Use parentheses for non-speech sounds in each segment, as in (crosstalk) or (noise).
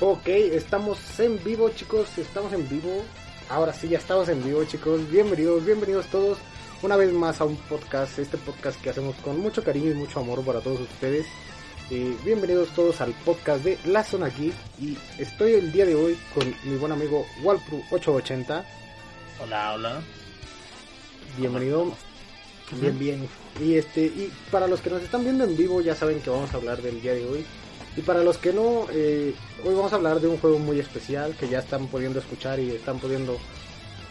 Ok, estamos en vivo chicos, estamos en vivo. Ahora sí, ya estamos en vivo chicos. Bienvenidos, bienvenidos todos una vez más a un podcast, este podcast que hacemos con mucho cariño y mucho amor para todos ustedes. Eh, bienvenidos todos al podcast de La Zona Geek y estoy el día de hoy con mi buen amigo Walpru880. Hola, hola. Bienvenido. Bien, bien. Y este y para los que nos están viendo en vivo ya saben que vamos a hablar del día de hoy. Y para los que no, eh, hoy vamos a hablar de un juego muy especial que ya están pudiendo escuchar y están pudiendo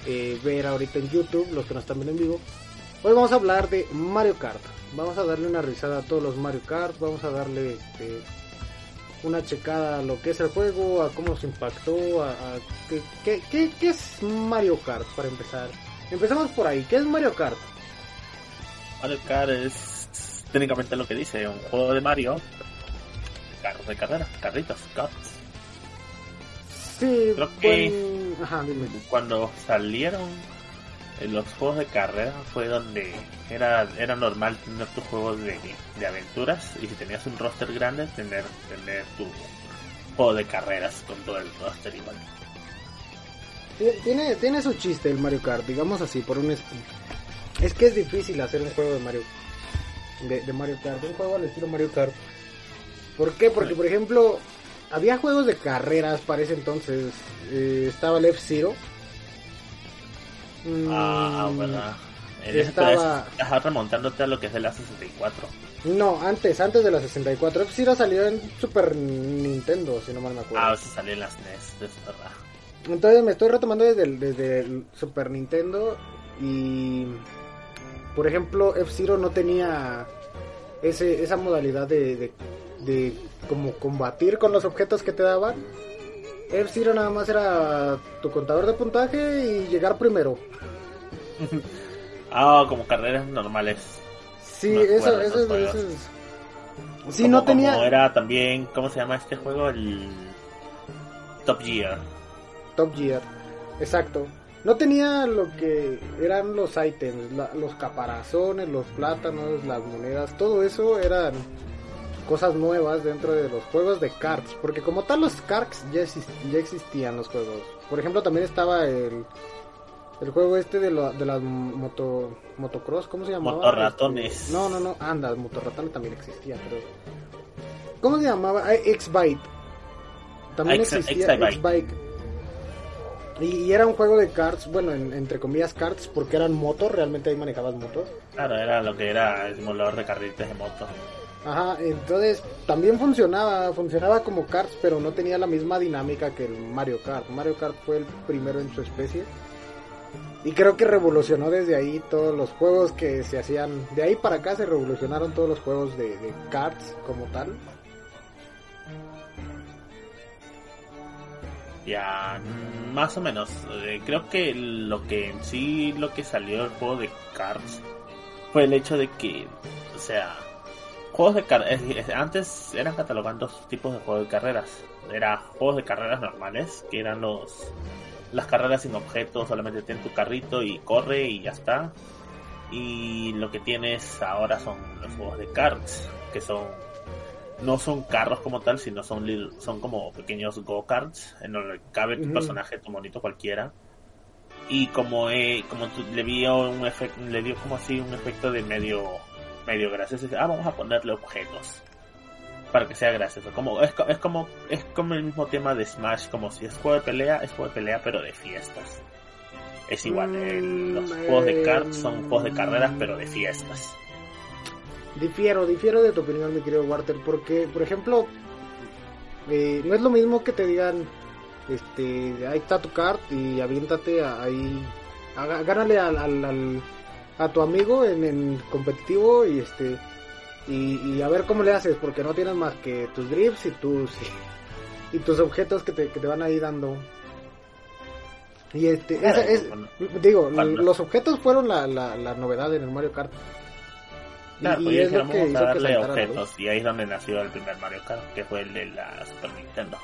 eh, ver ahorita en YouTube, los que nos están viendo en vivo. Hoy vamos a hablar de Mario Kart. Vamos a darle una risada a todos los Mario Kart, vamos a darle este, una checada a lo que es el juego, a cómo se impactó, a, a qué, qué, qué es Mario Kart para empezar. Empezamos por ahí, ¿qué es Mario Kart? Mario Kart es técnicamente lo que dice, un juego de Mario. Carros de carreras, carritos, karts. Sí, Creo que- buen- Ajá, dime. Cuando salieron eh, los juegos de carrera fue donde era, era normal tener tus juegos de, de aventuras y si tenías un roster grande tener, tener tu juego de carreras con todo el roster igual. Tie- Tiene, tiene su chiste el Mario Kart, digamos así, por un... Es que es difícil hacer un juego de Mario de, de Mario Kart, un juego al estilo Mario Kart. ¿Por qué? Porque, por ejemplo, había juegos de carreras para ese entonces. Eh, estaba el F-Zero. Mm, Ah, verdad. En estaba- estás remontándote a lo que es el A64. No, antes, antes de la 64. F-Zero salió en Super Nintendo, si no mal me acuerdo. Ah, eso salió en las NES, es verdad. Entonces me estoy retomando desde el, desde el Super Nintendo y por ejemplo F-Zero no tenía ese, esa modalidad de, de, de como combatir con los objetos que te daban. F-Zero nada más era tu contador de puntaje y llegar primero. (laughs) Ah, como carreras normales. Sí, eso, eso, es- eso es... Sí, Como- no tenía... Como era también, ¿cómo se llama este juego? El Top Gear. Top Gear, exacto. No tenía lo que eran los ítems, la- los caparazones, los plátanos, las monedas, todo eso eran cosas nuevas dentro de los juegos de cards, porque como tal los cards ya, ya existían los juegos. Por ejemplo, también estaba el el juego este de, lo- de las moto motocross, ¿cómo se llamaba? Motorratones. Este, no, no, no, anda, el motorratón también existía, pero ¿Cómo se llamaba? Ah, X-Byte. También X- existía X-Bike. X-Bike. Y, y era un juego de cards, bueno, en- entre comillas cards, porque eran motos, realmente ahí manejabas motos. Claro, era lo que era el simulador de carritos de moto. Ajá, entonces también funcionaba, funcionaba como cards, pero no tenía la misma dinámica que el Mario Kart. Mario Kart fue el primero en su especie. Y creo que revolucionó desde ahí todos los juegos que se hacían. De ahí para acá se revolucionaron todos los juegos de, de cards como tal. Ya, más o menos. Eh, creo que lo que en sí, lo que salió del juego de cards fue el hecho de que, o sea, juegos de carreras, antes eran catalogados dos tipos de juegos de carreras. Era juegos de carreras normales, que eran los las carreras sin objetos, solamente tienes tu carrito y corre y ya está. Y lo que tienes ahora son los juegos de cards, que son no son carros como tal, sino son son como pequeños go-karts en donde cabe tu personaje, tu monito cualquiera. Y como eh, como tu- le dio un efecto, le dio como así un efecto de medio medio gracioso, ah, vamos a ponerle objetos para que sea gracioso. Como es, es como es como el mismo tema de Smash, como si es juego de pelea, es juego de pelea pero de fiestas. Es igual, el- los Mm, juegos de eh, cards son juegos de carreras pero de fiestas. Difiero, difiero de tu opinión, mi querido Walter, porque, por ejemplo, eh, no es lo mismo que te digan, este, ahí está tu card y aviéntate a- ahí, haga- gánale al, al- al- a tu amigo en, en competitivo y este, y, y a ver cómo le haces, porque no tienes más que tus drifts y tus, (laughs) y tus objetos que te, que te van ahí dando. Y este, esa es, bueno, digo, los objetos fueron la, la, la novedad en el Mario Kart. Y- Claro, y, pues es lo que hizo a que darle objetos y ahí es donde nació el primer Mario Kart, que fue el de la Super Nintendo.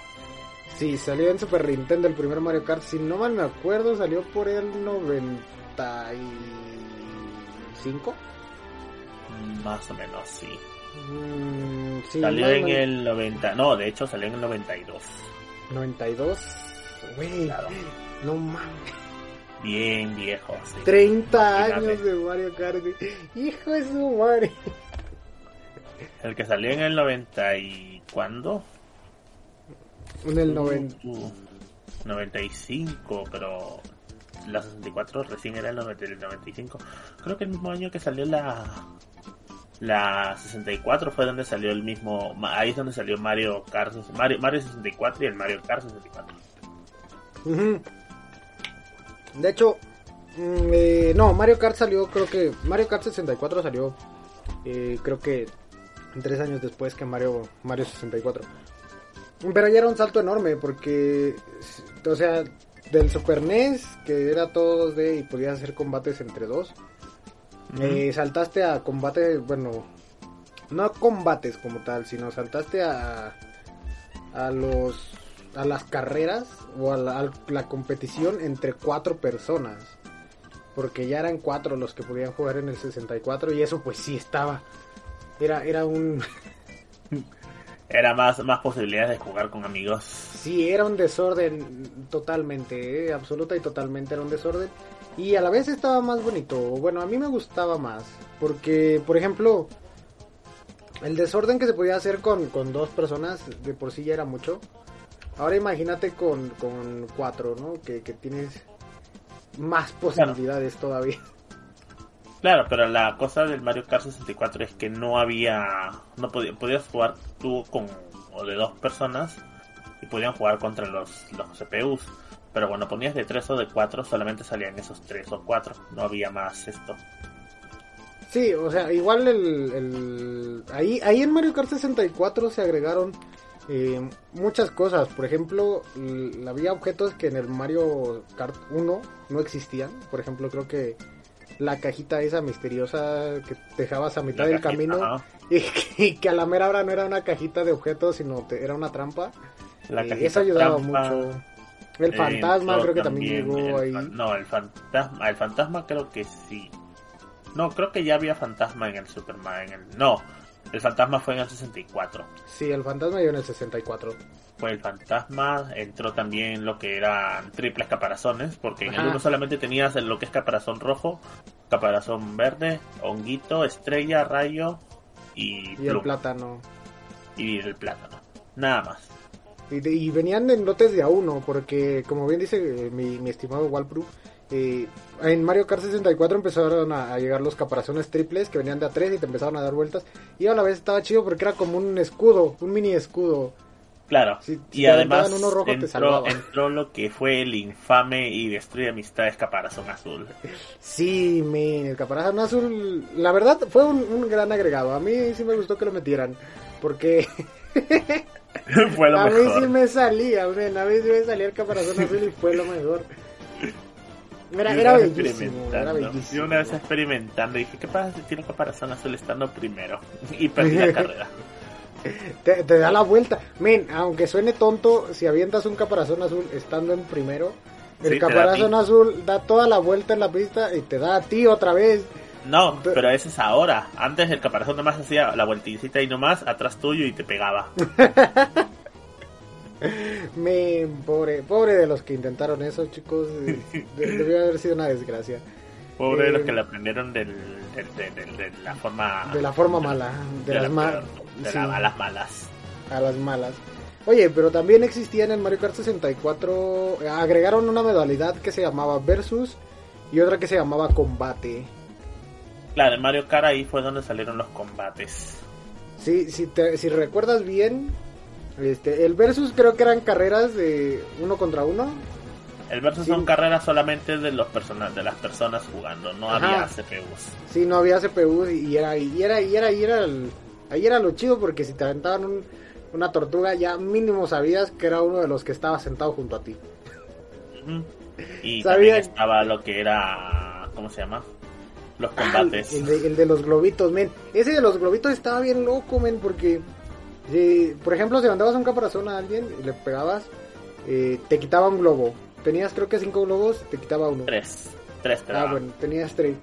Sí, salió en Super Nintendo el primer Mario Kart. Si no mal me acuerdo, salió por el 95. Más o menos, sí. Mm, sí, salió en menos. el 90, no, de hecho salió en el 92. 92. Güey, no mames. Bien viejo, sí. 30 años de Mario Kart. Hijo de su madre. El que salió en el 90 y... ¿Cuándo? En el 90. 95, pero la 64 recién era el, 95. Creo que el mismo año que salió la la 64 fue donde salió el mismo ahí es donde salió Mario Kart Mario, Mario 64 y el Mario Kart 64. De hecho, mm, eh, no, Mario Kart salió, creo que Mario Kart 64 salió, eh, creo que tres años después que Mario Mario 64. Pero ya era un salto enorme porque, o sea, del Super NES, que era todo de y podías hacer combates entre dos, eh, saltaste a combate, bueno, no combates como tal, sino saltaste a, a los a las carreras o a la, competición entre cuatro personas. Porque ya eran cuatro los que podían jugar en el 64 y eso pues sí estaba. Era, era un... (laughs) era más, más posibilidades de jugar con amigos. Sí, era un desorden totalmente, ¿eh? absoluta y totalmente era un desorden. Y a la vez estaba más bonito. Bueno, a mí me gustaba más. Porque, por ejemplo, el desorden que se podía hacer con, con dos personas de por sí ya era mucho. Ahora imagínate con, con cuatro, ¿no? Que, tienes más posibilidades todavía. Claro, pero la cosa del Mario Kart 64 es que no había, no podías, podías jugar tú con o de dos personas y podían jugar contra los, los CPUs. Pero cuando ponías de tres o de cuatro solamente salían esos tres o cuatro, no había más esto. Sí, o sea, igual el, el... Ahí, ahí en Mario Kart 64 se agregaron eh, muchas cosas. Por ejemplo, había objetos que en el Mario Kart 1 no existían. Por ejemplo, creo que la cajita esa misteriosa que dejabas a mitad del camino y que, a la mera hora no era una cajita de objetos, sino era una trampa. La eh, eso ayudaba mucho. El eh, fantasma creo que también, llegó ahí. No, el fantasma, el fantasma creo que sí. No, creo que ya había fantasma en el Superman. En el, no, el fantasma fue en el 64. Sí, el fantasma llegó en el 64. Fue el fantasma, entró también lo que eran triples caparazones, porque en el uno solamente tenías lo que es caparazón rojo, caparazón verde, honguito, estrella, rayo y, y el plátano. Y el plátano. Nada más. Y, venían en lotes de a uno, porque como bien dice eh, mi, mi estimado Walpru, eh, en Mario Kart 64 empezaron a, llegar los caparazones triples que venían de a 3 y te empezaron a dar vueltas. Y a la vez estaba chido porque era como un escudo, un mini escudo. Claro, y además entró, lo que fue el infame y destruye amistades caparazón azul. Sí, me, el caparazón azul, la verdad fue un, gran agregado. A mí sí me gustó que lo metieran, porque (laughs) fue lo (laughs) a mejor. mí sí me salía, a mí sí me salía el caparazón azul y fue lo mejor. Era, era bellísimo, era bellísimo. Yo una vez experimentando dije, ¿qué pasa si tiene caparazón azul estando primero? (laughs) Y perdí la carrera. Te, da la vuelta. Men, aunque suene tonto, si avientas un caparazón azul estando en primero, el caparazón azul da toda la vuelta en la pista y te da a ti otra vez. No, pero ese es ahora. Antes el caparazón nomás hacía la vueltecita y nomás atrás tuyo y te pegaba. (laughs) Me, pobre, pobre de los que intentaron eso, chicos. (laughs) debió haber sido una desgracia. Pobre de los eh, que le aprendieron del, de la forma. De la forma mala. De, las, a las malas. A las malas. Oye, pero también existía en el Mario Kart 64. Agregaron una modalidad que se llamaba Versus y otra que se llamaba Combate. Claro, en Mario Kart ahí fue donde salieron los combates. Sí, si, si recuerdas bien, este, el versus creo que eran carreras de uno contra uno. El versus son carreras solamente de los personas, de las personas jugando, no había CPUs. Sí, no había CPUs y era y era y era y era ahí era lo chido porque si te aventaban una tortuga ya mínimo sabías que era uno de los que estaba sentado junto a ti. Y también estaba lo que era ¿cómo se llama? Los ah, combates. el, de, el de los globitos, men. Ese de los globitos estaba bien loco, men, porque si, por ejemplo, si mandabas un caparazón a alguien y le pegabas, eh, te quitaba un globo. Tenías creo que cinco globos, te quitaba uno. Tres. Tres Ah, bueno, tenías tres.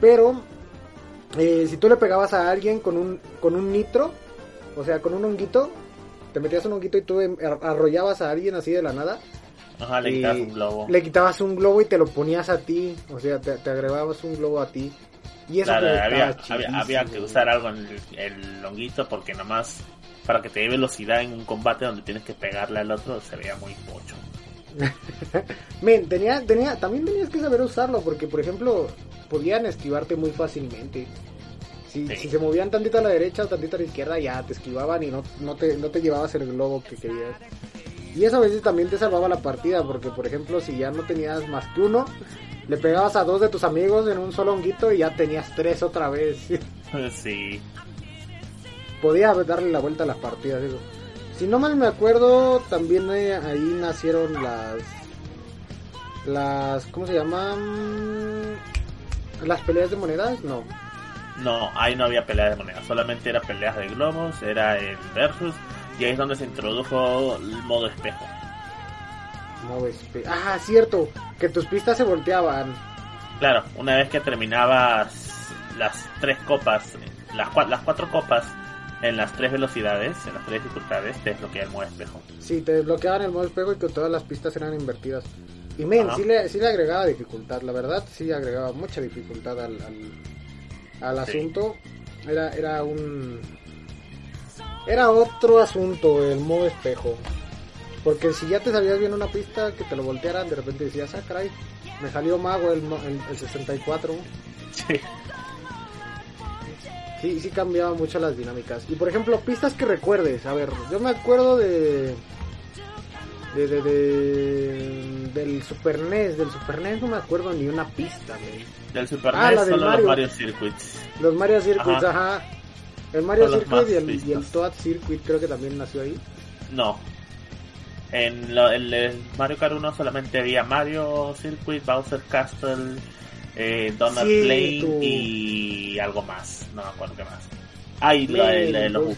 Pero, eh, si tú le pegabas a alguien con un, con un nitro, o sea, con un honguito, te metías un honguito y tú em- arrollabas a alguien así de la nada. Ajá, le y quitas un globo. Le quitabas un globo y te lo ponías a ti. O sea, te, te agregabas un globo a ti. Y eso Claro, había, había, había que usar algo en el, el longuito porque nomás para que te dé velocidad en un combate donde tienes que pegarle al otro se veía muy mucho. (laughs) Men, tenía, tenía, también tenías que saber usarlo porque, por ejemplo, podían esquivarte muy fácilmente. Si, Sí. si se movían tantito a la derecha o tantito a la izquierda, ya te esquivaban y no, no, te, no te llevabas el globo que querías. Y eso a veces también te salvaba la partida porque, por ejemplo, si ya no tenías más que uno, le pegabas a dos de tus amigos en un solo honguito y ya tenías tres otra vez. (laughs) (laughs) sí, Podía darle la vuelta a las partidas, eso. Si no mal me acuerdo, también eh, ahí nacieron las. Las. ¿Cómo se llaman? Las peleas de monedas, no. no, ahí no había pelea de moneda, solamente era peleas de globos, era el versus y ahí es donde se introdujo el modo espejo. Modo espe- Ah, cierto, que tus pistas se volteaban. Claro, una vez que terminabas las tres copas, las, las cuatro copas en las tres velocidades, en las tres dificultades, te desbloquea el modo espejo. Sí, te desbloqueaban el modo espejo y que todas las pistas eran invertidas. Y men, Ajá. sí le, sí le agregaba dificultad, la verdad, sí agregaba mucha dificultad al, al, al Sí. asunto. Era, era un. Era otro asunto el modo espejo. Porque si ya te sabías bien una pista, que te lo voltearan, de repente decías, ah, caray, me salió mago el, el, el 64. (laughs) Sí. Sí, sí cambiaba mucho las dinámicas. Y por ejemplo, pistas que recuerdes. A ver, yo me acuerdo de. De, de, de- del Super NES. Del Super NES no me acuerdo ni una pista, güey. Del Super Ah, NES solo Mario. los Mario Circuits. Los Mario Circuits, Ajá. ajá. El Mario Son Circuit y el, y el. Toad Circuit creo que también nació ahí. No. En lo- el, el Mario Kart 1 solamente había Mario Circuit, Bowser Castle, eh, Sí, Lane tú. y algo más. No me acuerdo qué más. Ah, y el- los-.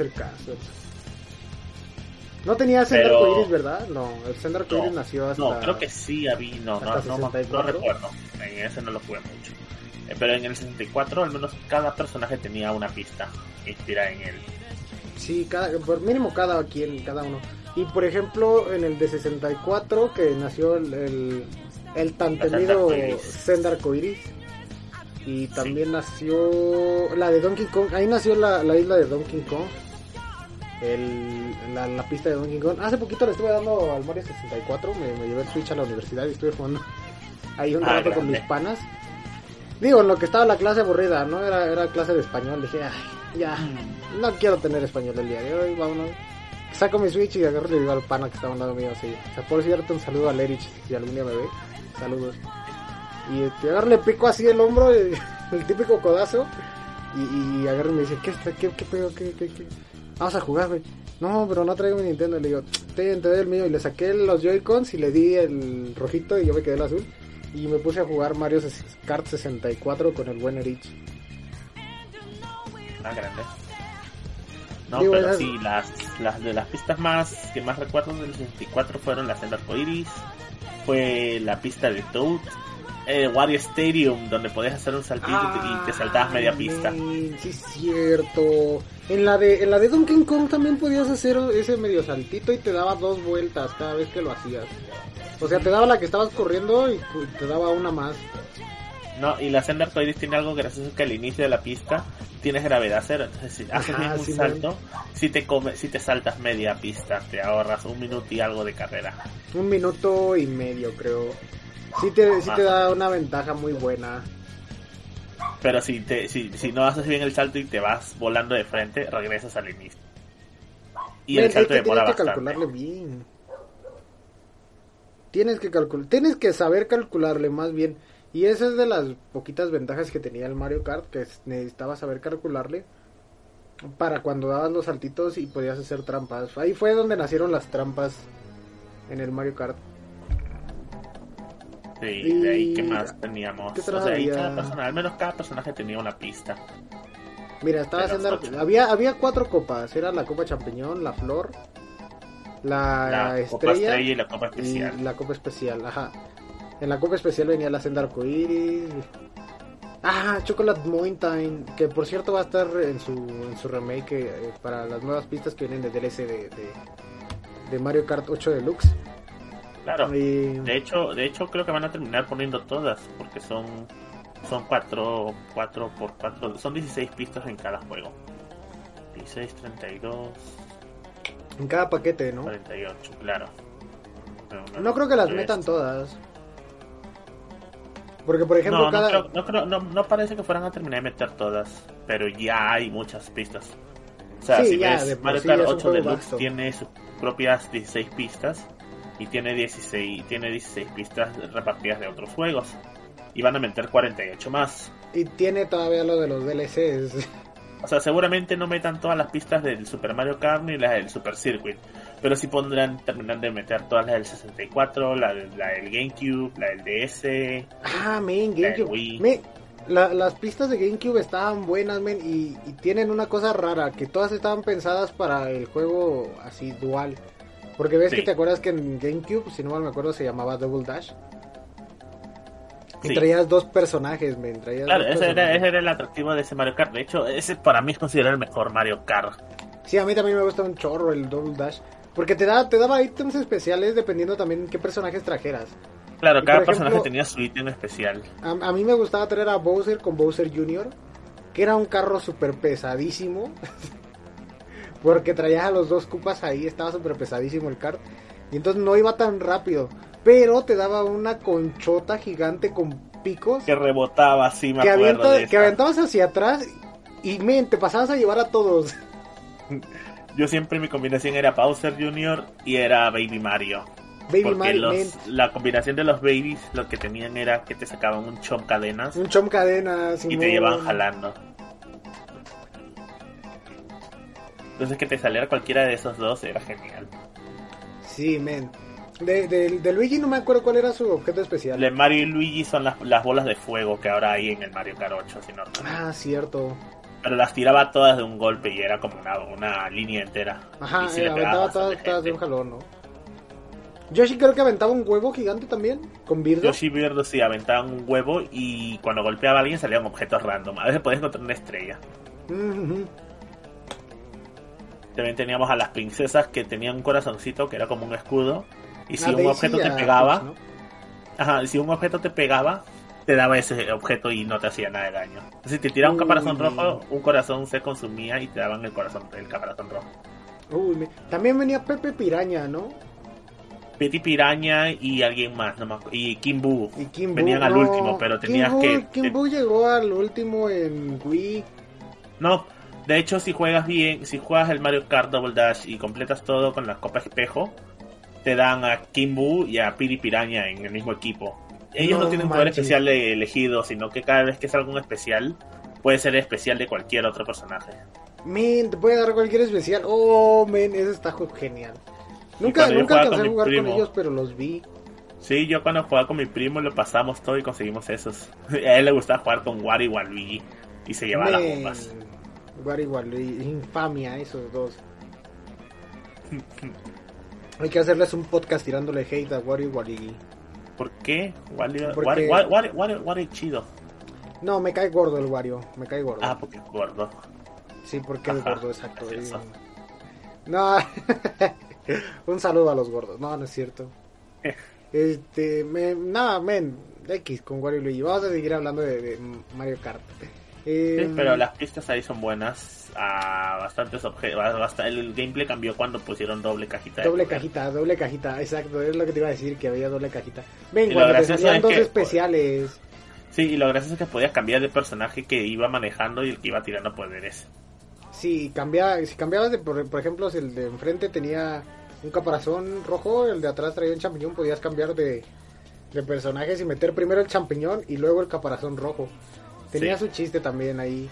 No tenía Sender Pero- Arcoiris, ¿verdad? No, el Sender Arcoiris No, nació hasta. No, creo que sí había, no, no, no, no, 64. recuerdo. En ese no lo jugué mucho. Eh, Pero en el 64 al menos cada personaje tenía una pista inspirada en él. Sí, cada, por mínimo cada quien, cada uno. Y por ejemplo, en el de 64, que nació el, el, el tan La Senda temido Arcoiris. Y también nació la de Donkey Kong. Ahí nació la, la isla de Donkey Kong. El, la, la pista de Donkey Kong. Hace poquito le estuve dando al Mario 64. Me, me llevé el Switch a la universidad y estuve jugando (laughs) ahí un Ah, rato con mis panas. Digo, en lo que estaba la clase aburrida, ¿no? Era, era clase de español. Dije, ay, ya. No quiero tener español el día de hoy, vámonos. Saco mi Switch y agarro y digo al pana que estaba al lado mío así. O sea, por cierto, un saludo a Lerich si algún día me ve. Saludos. Y este, agarro le pico así el hombro, y- (laughs) el típico codazo. Y, y y me dice, ¿qué, qué, qué pedo? ¿Qué, qué, qué? Vamos a jugar, güey. No, pero no traigo mi Nintendo. Le digo, te, te doy el mío. Y le saqué los Joy-Cons y le di el rojito y yo me quedé el azul. Y me puse a jugar Mario Kart 64 con el buen Erich. Ah, grande. No, Digo, pero esas- sí, las, las de las pistas más que más recuerdo del 64 fueron la Senda Arcoiris, fue la pista de Toad, eh, Wario Stadium, donde podías hacer un saltito y te- y te saltabas media pista. sí, es cierto. En la, de, en la de Donkey Kong también podías hacer ese medio saltito y te daba dos vueltas cada vez que lo hacías. O sea, te daba la que estabas corriendo y te daba una más. No, y la Senda Arcoiris tiene algo gracioso que al inicio de la pista tienes gravedad cero, entonces si haces Ajá, bien un sí, salto, si te come, si te saltas media pista, te ahorras un minuto y algo de carrera. Un minuto y medio, creo. Sí te, sí te da una ventaja muy buena. Pero si te, si, si no haces bien el salto y te vas volando de frente, regresas al inicio. Y el salto es que demora tienes que calcularle bien. Tienes que calcular, tienes que saber calcularle más bien. Y esa es de las poquitas ventajas que tenía el Mario Kart, que es- necesitabas saber calcularle para cuando dabas los saltitos y podías hacer trampas. Ahí fue donde nacieron las trampas en el Mario Kart. Sí, de ahí Y- que más teníamos. ¿qué O sea, ahí traía? cada persona, al menos cada personaje tenía una pista. Mira, estaba haciendo había había cuatro copas, era la copa champiñón, la flor, la, La Copa estrella, Estrella y la Copa Especial. Y la copa especial, ajá. En la copa especial venía la senda arcoiris. Ah, Chocolate Mountain, que por cierto va a estar en su, en su remake eh, para las nuevas pistas que vienen de DLC de, de, de Mario Kart 8 Deluxe. Claro. De hecho, de hecho creo que van a terminar poniendo todas porque son son 4 4 por 4, son 16 pistas en cada juego. 16, 32 en cada paquete, ¿no? 48, claro. No, creo que las metan todas. Porque, por ejemplo, no, cada... no, creo, no, no, parece que fueran a terminar de meter todas, pero ya hay muchas pistas. O sea, si ves, Mario Kart 8 Deluxe tiene sus propias 16 pistas y tiene 16, tiene 16 pistas repartidas de otros juegos. Y van a meter 48 más. Y tiene todavía lo de los DLCs. O sea, seguramente no metan todas las pistas del Super Mario Kart ni las del Super Circuit. Pero sí pondrán, terminan de meter todas las del 64, la, la del GameCube, la del DS. Ah, men, GameCube. las pistas de GameCube estaban buenas, men, y, y, tienen una cosa rara, que todas estaban pensadas para el juego así dual. Porque ves que te acuerdas que en GameCube, si no mal me acuerdo, se llamaba Double Dash. Y traías dos personajes, me traías Claro, ese, Era, ese era el atractivo de ese Mario Kart. De hecho, ese para mí es considerado el mejor Mario Kart. Sí, a mí también me gusta un chorro el Double Dash. Porque te, da, te daba ítems especiales dependiendo también qué personajes trajeras. Claro, cada personaje tenía su ítem especial. A, mí me gustaba traer a Bowser con Bowser Jr., que era un carro súper pesadísimo. (laughs) porque traías a los dos cupas ahí, estaba súper pesadísimo el kart. Y entonces no iba tan rápido pero te daba una conchota gigante con picos. Que rebotaba, así me que acuerdo Que aventabas hacia atrás y men, te pasabas a llevar a todos. (laughs) Yo siempre mi combinación era Bowser Jr. y era Baby Mario. Baby Mario, la combinación de los babies lo que tenían era que te sacaban un chom cadenas. Un chom cadenas. Y te llevaban jalando. Entonces que te saliera cualquiera de esos dos era genial. Sí, men. De, de, Luigi no me acuerdo cuál era su objeto especial. De Mario y Luigi son las, las bolas de fuego que ahora hay en el Mario Kart 8, si no Ah, cierto. Pero las tiraba todas de un golpe y era como una, una línea entera. Ajá, eh, aventaba todas, de un jalón, ¿no? Yoshi creo que aventaba un huevo gigante también, con Birdo. Yoshi Birdo sí, aventaba un huevo y cuando golpeaba a alguien salían objetos random. A veces podías encontrar una estrella. También teníamos a las princesas que tenían un corazoncito que era como un escudo y si un objeto te pegaba, ajá, si un objeto te pegaba, te daba ese objeto y no te hacía nada de daño. Si te tiraba un caparazón rojo, un corazón se consumía y te daban el corazón, el caparazón rojo. Uy, también venía Pepe Piraña, ¿no? Pepe Piraña y alguien más, no y Kimbu. Y Venían al último, pero tenías que. Kimbu llegó al último en Wii. No, de hecho, si juegas bien, si juegas el Mario Kart Double Dash y completas todo con las copas espejo, te dan a Kimbu y a Piri Piraña en el mismo equipo. Ellos no, tienen poder especial de elegido, sino que cada vez que es algún especial, puede ser especial de cualquier otro personaje. Men, te puede dar cualquier especial. Oh, men, eso está genial. Nunca, nunca alcancé a jugar con ellos, pero los vi. Sí, yo cuando jugaba con mi primo lo pasamos todo y conseguimos esos. (laughs) A él le gustaba jugar con Wario y Waluigi y se llevaba las bombas. Wario y Waluigi, infamia esos dos. (laughs) Hay que hacerles un podcast tirándole hate a Wario y Waluigi. ¿Por qué? Wario, Porque... Wario, Wario, es chido. No, me cae gordo el Wario. Me cae gordo. Ah, porque es gordo. Sí, porque es gordo, exacto. No, (laughs) un saludo a los gordos. No, no es cierto. (laughs) este, me, nada, men, X con Wario y Luigi. Vamos a seguir hablando de, Mario Kart. Sí, pero las pistas ahí son buenas a bastantes objetos. El gameplay cambió cuando pusieron doble cajita. Doble cajita, doble cajita, exacto. Es lo que te iba a decir, que había doble cajita. Ven, cuando te dos especiales. Sí, y lo gracioso es que podías cambiar de personaje que iba manejando y el que iba tirando poderes. Sí, cambia, si cambiabas de, por, ejemplo, si el de enfrente tenía un caparazón rojo, el de atrás traía un champiñón, podías cambiar de, de personajes y meter primero el champiñón y luego el caparazón rojo. Tenía su chiste también ahí.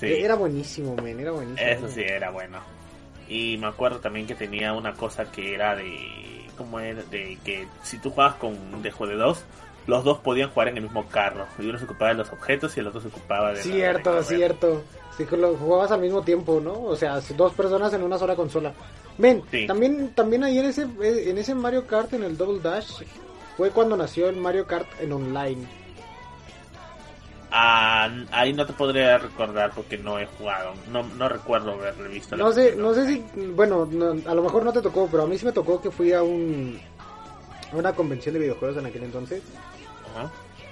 Era buenísimo, men, era buenísimo. Eso sí, era bueno. Y me acuerdo también que tenía una cosa que era de. ¿Cómo era? De que si tú jugabas con un dejo de dos, los dos podían jugar en el mismo carro. Y uno se ocupaba de los objetos y el otro se ocupaba de. Cierto, cierto. Sí, lo jugabas al mismo tiempo, ¿no? O sea, dos personas en una sola consola. Men, también, también ahí en ese, en ese Mario Kart, en el Double Dash, fue cuando nació el Mario Kart en online Ah, ahí no te podría recordar porque no he jugado. No, no recuerdo haberle visto. No sé, no sé si, bueno, a lo mejor no te tocó, pero a mí sí me tocó que fui a un a una convención de videojuegos en aquel entonces.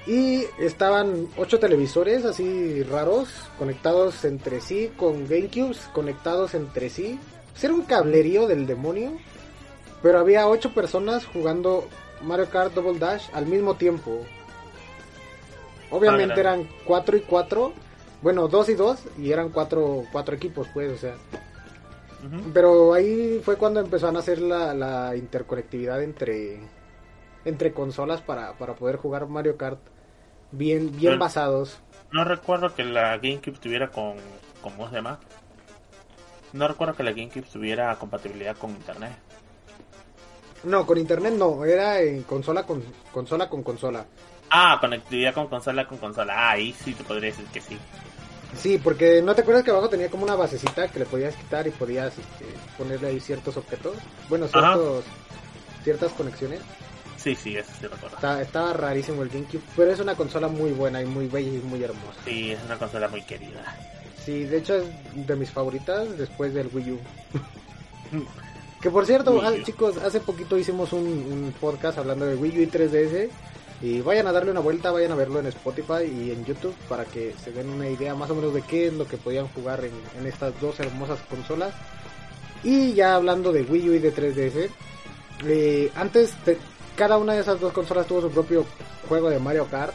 Y estaban ocho televisores así raros, conectados entre sí, con GameCubes conectados entre sí. Pues era un cablerío del demonio. Pero había ocho personas jugando Mario Kart Double Dash al mismo tiempo. Obviamente ah, eran 4 y 4. Bueno, 2 y 2. Y eran 4 cuatro, equipos, pues, o sea. Pero ahí fue cuando empezó a nacer la, la interconectividad entre, entre consolas para, para poder jugar Mario Kart bien, bien basados. No recuerdo que la GameCube tuviera con, ¿cómo se llama? No recuerdo que la GameCube tuviera compatibilidad con internet. No, con internet no, era en consola con consola con consola. Ah, conectividad con consola con consola. Ah, ahí sí te podría decir que sí. Sí, porque no te acuerdas que abajo tenía como una basecita que le podías quitar y podías este, ponerle ahí ciertos objetos. Bueno, ciertos, ciertas conexiones. Sí, sí, eso sí recuerdo. estaba rarísimo el GameCube, pero es una consola muy buena y muy bella y muy hermosa. Sí, es una consola muy querida. Sí, de hecho es de mis favoritas después del Wii U. (laughs) que por cierto, ah, chicos, hace poquito hicimos un, podcast hablando de Wii U y 3DS. Y vayan a darle una vuelta, vayan a verlo en Spotify y en YouTube para que se den una idea más o menos de qué es lo que podían jugar en, estas dos hermosas consolas. Y ya hablando de Wii U y de 3DS, eh, antes cada una de esas dos consolas tuvo su propio juego de Mario Kart.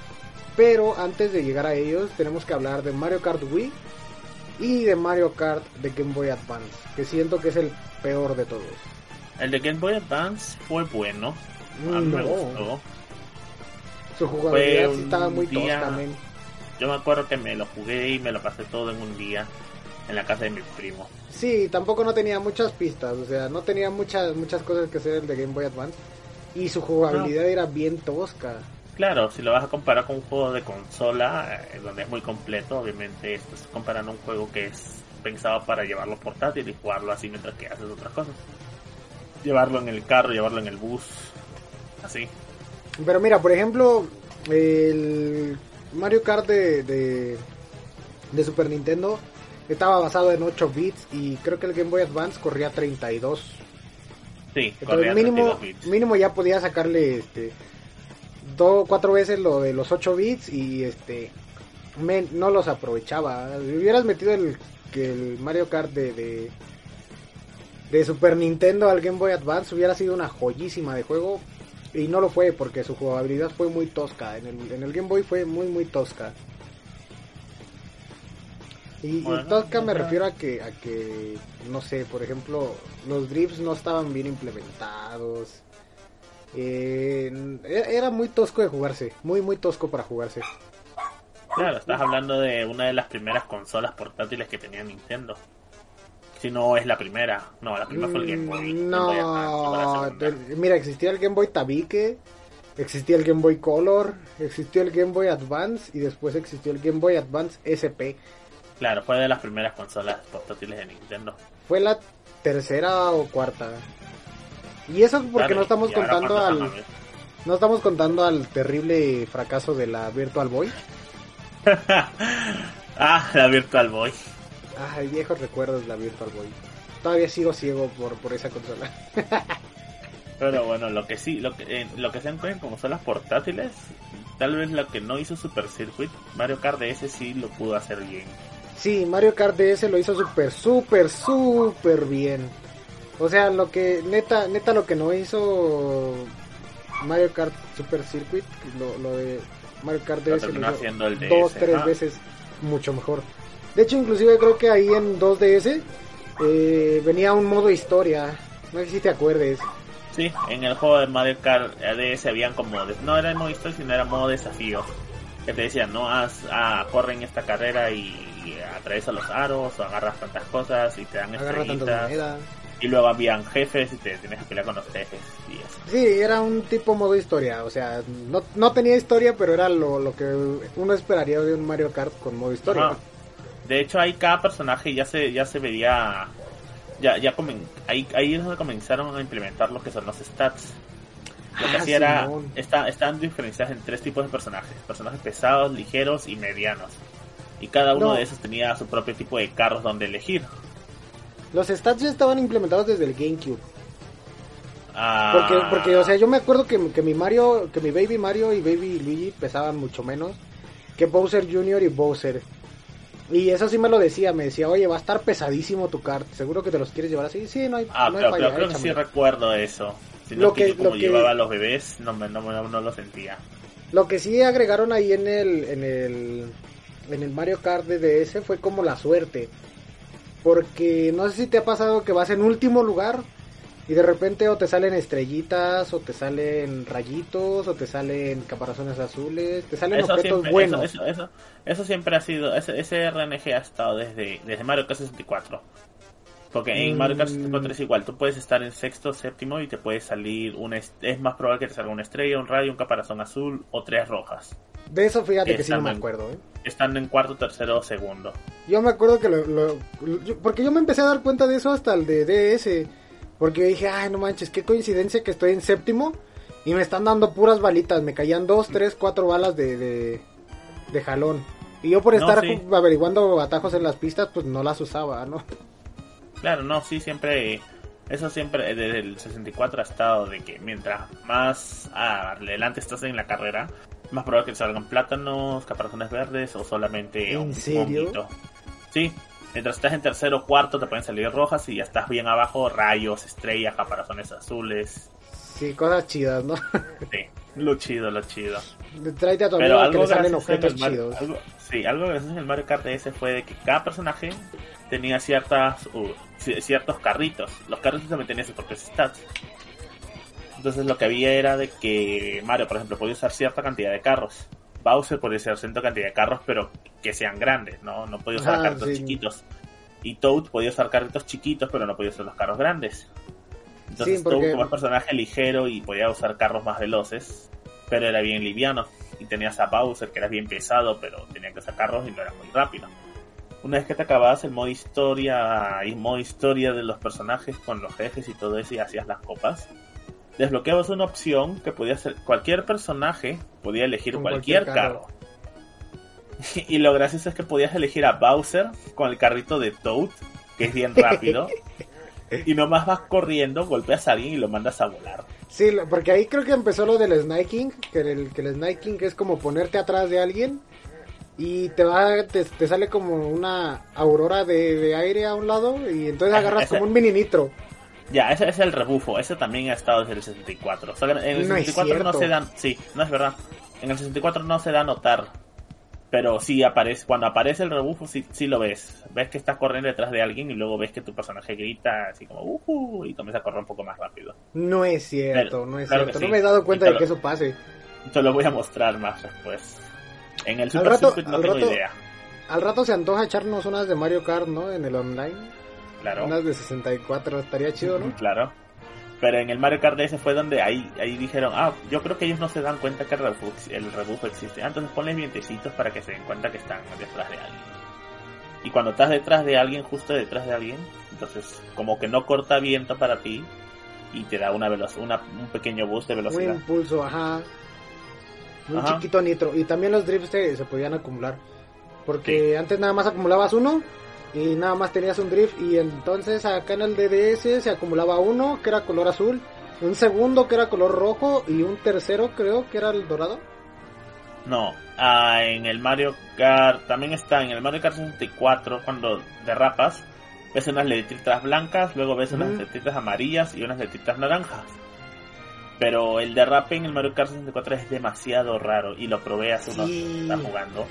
Pero antes de llegar a ellos tenemos que hablar de Mario Kart Wii y de Mario Kart de Game Boy Advance, que siento que es el peor de todos. El de Game Boy Advance fue bueno. A mí me gustó. Su jugabilidad estaba muy tosca, Yo me acuerdo que me lo jugué y me lo pasé todo en un día en la casa de mi primo. Sí, tampoco no tenía muchas pistas, o sea, no tenía muchas muchas cosas que hacer el de Game Boy Advance y su jugabilidad era bien tosca. Claro, si lo vas a comparar con un juego de consola, eh, donde es muy completo, obviamente estás comparando un juego que es pensado para llevarlo portátil y jugarlo así mientras que haces otras cosas. Llevarlo en el carro, llevarlo en el bus, así. Pero mira, por ejemplo, el Mario Kart de, de, Super Nintendo estaba basado en 8 bits y creo que el Game Boy Advance corría 32. Sí, Entonces, mínimo, mínimo ya podía sacarle este dos, cuatro veces lo de los 8 bits y este no los aprovechaba. Si hubieras metido el, el Mario Kart de, de, de Super Nintendo al Game Boy Advance hubiera sido una joyísima de juego, y no lo fue porque su jugabilidad fue muy tosca. En el, en el Game Boy fue muy, muy tosca. Y, tosca me refiero a que, a que, no sé, por ejemplo, los drifts no estaban bien implementados. Eh, e, era muy tosco de jugarse, muy, muy tosco para jugarse. Claro, estás hablando de una de las primeras consolas portátiles que tenía Nintendo. Si no es la primera. No, la primera fue el Game Boy. No, mira, existía el Game Boy Tabique, existía el Game Boy Color, existió el Game Boy Advance y después existió el Game Boy Advance SP. Claro, fue de las primeras consolas portátiles de Nintendo. Fue la tercera o cuarta. Y eso porque no estamos contando al... No estamos contando al terrible fracaso de la Virtual Boy. (laughs) ah, la Virtual Boy. Ay, viejos recuerdos la Virtual Boy. Todavía sigo ciego por, por esa consola. (laughs) Pero bueno, lo que sí, lo que, eh, lo que se encuentran con consolas portátiles, tal vez lo que no hizo Super Circuit, Mario Kart DS sí lo pudo hacer bien. Sí, Mario Kart DS lo hizo súper, súper, súper bien. O sea, lo que, neta, neta lo que no hizo Mario Kart Super Circuit, lo, lo de Mario Kart DS lo, hizo dos, tres veces mucho mejor. De hecho, inclusive creo que ahí en 2DS eh, venía un modo historia. No sé si te acuerdes. Sí, en el juego de Mario Kart DS habían como... No era el modo historia, sino era modo desafío. Que te decían, no, haz, ah, corre en esta carrera y, atraviesa los aros o agarras tantas cosas y te dan estrellitas. Y luego habían jefes y te tienes que pelear con los jefes y eso. Sí, era un tipo modo historia. O sea, no, no tenía historia, pero era lo, lo que uno esperaría de un Mario Kart con modo historia. De hecho, ahí cada personaje ya se, ya se veía. Ya, ya ahí, ahí es donde comenzaron a implementar lo que son los stats. Lo que Ah, hacía era, está, están diferenciados en tres tipos de personajes. Personajes pesados, ligeros y medianos. Y cada uno No. de esos tenía su propio tipo de carros donde elegir. Los stats ya estaban implementados desde el GameCube. Ah, Porque, porque, o sea, yo me acuerdo que, que mi Mario, que mi Baby Mario y Baby Luigi pesaban mucho menos que Bowser Jr. y Bowser. Y eso sí me lo decía, me decía, oye, va a estar pesadísimo tu kart, ¿seguro que te los quieres llevar así? Sí, no hay, Ah, no hay pero, falla, pero creo que sí recuerdo eso. Sino Lo que, que- yo como lo que- llevaba a los bebés, no, me, no, me- no lo sentía. Lo que sí agregaron ahí en el, en el, en el Mario Kart de DS fue como la suerte. Porque no sé si te ha pasado que vas en último lugar y de repente o te salen estrellitas, o te salen rayitos, o te salen caparazones azules, te salen Eso objetos siempre, buenos. eso, eso, eso, eso siempre ha sido, ese, ese RNG ha estado desde, desde Mario Kart 64. Porque en Mario Kart Mm. 64 es igual, tú puedes estar en sexto, séptimo y te puede salir un es más probable que te salga una estrella, un rayo, un caparazón azul o tres rojas. De eso fíjate que sí no me acuerdo. ¿eh? Están en cuarto, tercero o segundo. Yo me acuerdo que lo, lo- yo- porque yo me empecé a dar cuenta de eso hasta el de DS. Porque yo dije, ay, no manches, qué coincidencia que estoy en séptimo y me están dando puras balitas. Me caían dos, tres, cuatro balas de, de, de jalón. Y yo por No, estar sí. averiguando atajos en las pistas, pues no las usaba, ¿no? Claro, no, sí, siempre. Eso siempre, desde el 64 ha estado de que mientras más adelante estás en la carrera, más probable que te salgan plátanos, caparazones verdes o solamente ¿En un serio? honguito. Sí, mientras estás en tercero o cuarto te pueden salir rojas y ya estás bien abajo, rayos, estrellas, caparazones azules. Sí, cosas chidas, ¿no? (laughs) Sí, lo chido, lo chido. Tráete a tu Pero amigo que le salen objetos chidos. algo, sí, algo gracioso en el Mario Kart DS fue de que cada personaje tenía ciertas uh, ci- ciertos carritos. Los carritos también tenían sus propios stats. Entonces lo que había era de que Mario, por ejemplo, podía usar cierta cantidad de carros. Bowser podía usar cierta cantidad de carros, pero que sean grandes, ¿no? No podía usar Ajá, carritos sí. chiquitos. Y Toad podía usar carritos chiquitos, pero no podía usar los carros grandes. Entonces Sí, porque- Toad como es personaje ligero y podía usar carros más veloces, pero era bien liviano. Y tenías a Bowser que era bien pesado, pero tenía que usar carros y no era muy rápido. Una vez que te acababas el modo historia y modo historia de los personajes con los jefes y todo eso y hacías las copas, desbloqueabas una opción que podía ser cualquier personaje podía elegir Con cualquier, cualquier carro. carro. (laughs) Y lo gracioso es que podías elegir a Bowser con el carrito de Toad, que es bien rápido. (laughs) y nomás vas corriendo, golpeas a alguien y lo mandas a volar. Sí, lo- porque ahí creo que empezó lo del sniking, que el, que el sniking es como ponerte atrás de alguien y te va te, te sale como una aurora de, de aire a un lado y entonces agarras como un mini nitro. Ya, ese es el rebufo. Ese también ha estado desde el 64. O sea, en el No es 64 no, se dan. Sí, no es verdad. En el 64 no se da a notar. Pero sí aparece. Cuando aparece el rebufo, sí, sí lo ves. Ves que estás corriendo detrás de alguien y luego ves que tu personaje grita así como uhu y comienza a correr un poco más rápido. No es cierto, no es claro cierto. No me he dado cuenta de que eso pase. Te lo voy a mostrar más después. En el Super rato- Circuit no tengo rato- idea. Al rato se antoja echarnos unas de Mario Kart, ¿no? En el online. Claro. Unas de 64, estaría chido, ¿no? Claro. Pero en el Mario Kart DS fue donde ahí, ahí dijeron, ah, yo creo que ellos no se dan cuenta que el rebufo, el rebufo existe. Ah, entonces ponles vientecitos para que se den cuenta que están detrás de alguien. Y cuando estás detrás de alguien, justo detrás de alguien, entonces como que no corta viento para ti y te da una velocidad, una, un pequeño boost de Un velocidad. impulso, ajá. Un Ajá. chiquito nitro. Y también los drifts se, se podían acumular. Porque antes nada más acumulabas uno y nada más tenías un drift. Y entonces acá en el DDS se acumulaba uno que era color azul, un segundo que era color rojo y un tercero creo que era el dorado. No, ah, en el Mario Kart, también está en el Mario Kart 64 cuando derrapas, ves unas letritas blancas, luego ves unas letritas amarillas y unas letritas naranjas. Pero el derrape en el Mario Kart 64 es demasiado raro y lo probé hace unos Sí. está jugando.